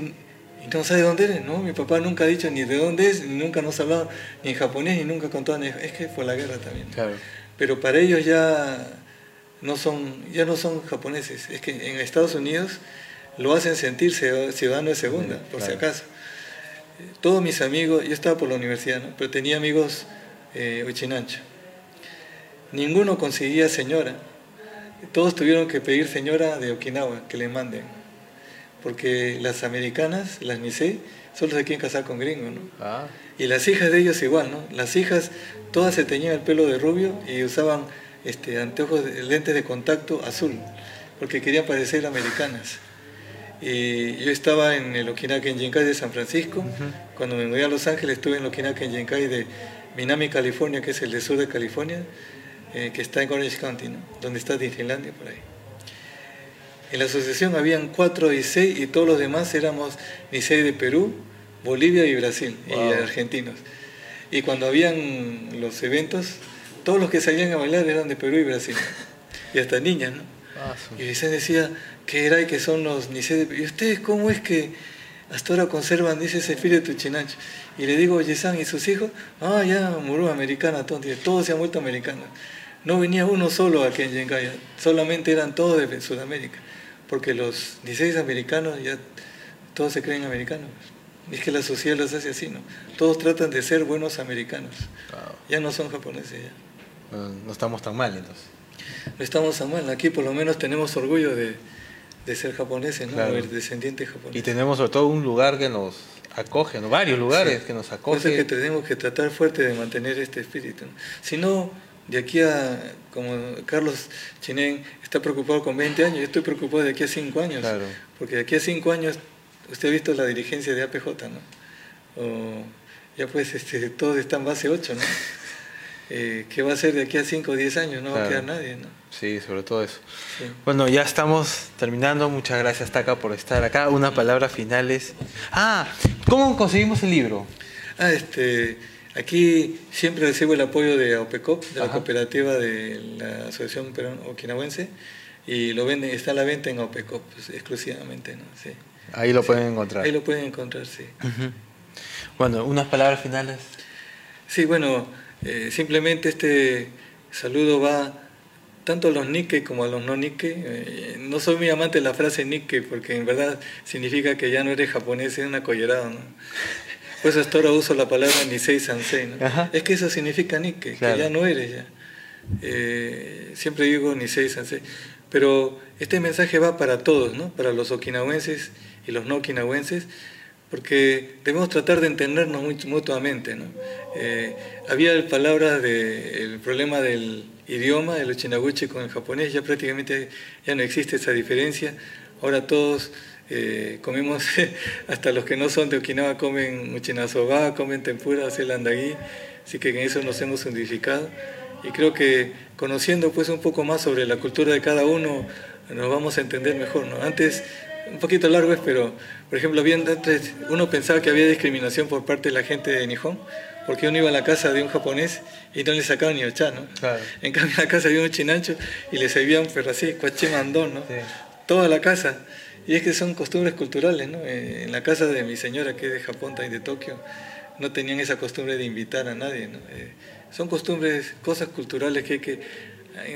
¿Y no sabe dónde eres? No, mi papá nunca ha dicho ni de dónde es, ni nunca nos ha hablado ni en japonés, ni nunca contado, ni... es que fue la guerra también. Claro. Pero para ellos ya no son, ya no son japoneses. Es que en Estados Unidos lo hacen sentir ciudadano de segunda, por si acaso. Todos mis amigos, yo estaba por la universidad, pero tenía amigos eh. Ninguno conseguía señora. Todos tuvieron que pedir señora de Okinawa, que le manden. Porque las americanas, las Nisei, solo se quieren casar con gringos, ¿no? Ah. Y las hijas de ellos igual, ¿no? Las hijas todas se teñían el pelo de rubio y usaban este, anteojos, lentes de contacto azul, porque querían parecer americanas. Y yo estaba en el Okinaken Jinkai de San Francisco. Cuando me mudé a Los Ángeles estuve en el Okinaken Jinkai de Minami, California, que es el de sur de California, eh, que está en Orange County, ¿no? donde está Disneylandia, por ahí. En la asociación habían cuatro seis y todos los demás éramos seis de Perú, Bolivia y Brasil, y argentinos. Y cuando habían los eventos, todos los que salían a bailar eran de Perú y Brasil. Y hasta niñas, ¿no? Ah, y Vicente decía que era y que son los Nisei de ¿Y ustedes cómo es que hasta ahora conservan, dice ese espíritu chinancho? Y le digo, Yesan y sus hijos, ah, ya murió americana, todos se han vuelto americanos. No venía uno solo aquí en Yencaya, solamente eran todos de Sudamérica, porque los 16 americanos ya todos se creen americanos. Es que la sociedad los hace así, ¿no? Todos tratan de ser buenos americanos. Ya no son japoneses ya. No, estamos tan mal entonces. No estamos tan mal. Aquí por lo menos tenemos orgullo de, ser japoneses, ¿no? descendientes japoneses. Y tenemos sobre todo un lugar que nos acoge, ¿no? Varios lugares que nos acogen. Por que tenemos que tratar fuerte de mantener este espíritu. Si no, de aquí a, como Carlos Chinén está preocupado con 20 años, yo estoy preocupado de aquí a 5 años. Porque de aquí a 5 años Usted ha visto la dirigencia de APJ, ¿no? O ya pues este, todos están base 8, ¿no? Eh, ¿Qué va a ser de aquí a 5 o 10 años? No va a quedar nadie, ¿no? Sí, sobre todo eso. Bueno, ya estamos terminando. Muchas gracias, Taka, por estar acá. Una palabra final es... Ah, ¿cómo conseguimos el libro? Ah, este... Aquí siempre recibo el apoyo de AOPECOP, de la cooperativa de la Asociación Perón Okinawense, y lo venden, está a la venta en AOPECOP pues, exclusivamente, ¿no? Sí. Ahí lo pueden encontrar. Ahí lo pueden encontrar, sí. Bueno, unas palabras finales. Sí, bueno, eh, simplemente este saludo va tanto a los Nikkei como a los no Nikkei. Eh, no soy muy amante de la frase Nikkei porque en verdad significa que ya no eres japonés, eres un acollerado, ¿no? Pues hasta ahora uso la palabra Nisei Sansei, ¿no? Es que eso significa Nikkei, que ya no eres ya. Eh, siempre digo Nisei Sansei. Pero este mensaje va para todos, ¿no? Para los okinawenses y los no okinawenses, porque debemos tratar de entendernos mutuamente. ¿no? Eh, había palabras del problema del idioma, del ochinaguchi con el japonés, ya prácticamente ya no existe esa diferencia. Ahora todos eh, comemos, hasta los que no son de Okinawa comen muchinasoba, comen tempura, celandagui, así que en eso nos hemos unificado. Y creo que conociendo pues un poco más sobre la cultura de cada uno, nos vamos a entender mejor. ¿no? Antes un poquito largo pero por ejemplo, antes uno pensaba que había discriminación por parte de la gente de Nihon, porque uno iba a la casa de un japonés y no le sacaban ni cha, ¿no? En cambio, en la casa había un chinancho y le servían, pero así, cuachimandón, ¿no? Toda la casa. Y es que son costumbres culturales, ¿no? Eh, en la casa de mi señora, que es de Japón, también de Tokio, no tenían esa costumbre de invitar a nadie, ¿no? Eh, son costumbres, cosas culturales que hay que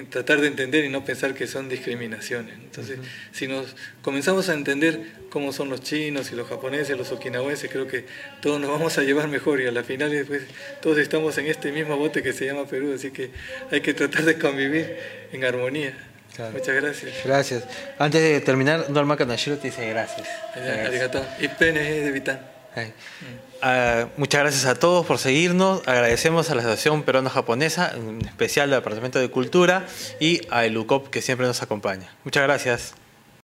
tratar de entender y no pensar que son discriminaciones. Entonces, si nos comenzamos a entender cómo son los chinos y los japoneses, los okinawenses, creo que todos nos vamos a llevar mejor y a la final después todos estamos en este mismo bote que se llama Perú, así que hay que tratar de convivir en armonía. Muchas gracias. Gracias. Antes de terminar, Norma Kanashiro te dice gracias. Arigato. Y pene de Vitán. Ah, muchas gracias a todos por seguirnos. Agradecemos a la Asociación Peruano-Japonesa, en especial al Departamento de Cultura y a el UCOP que siempre nos acompaña. Muchas gracias.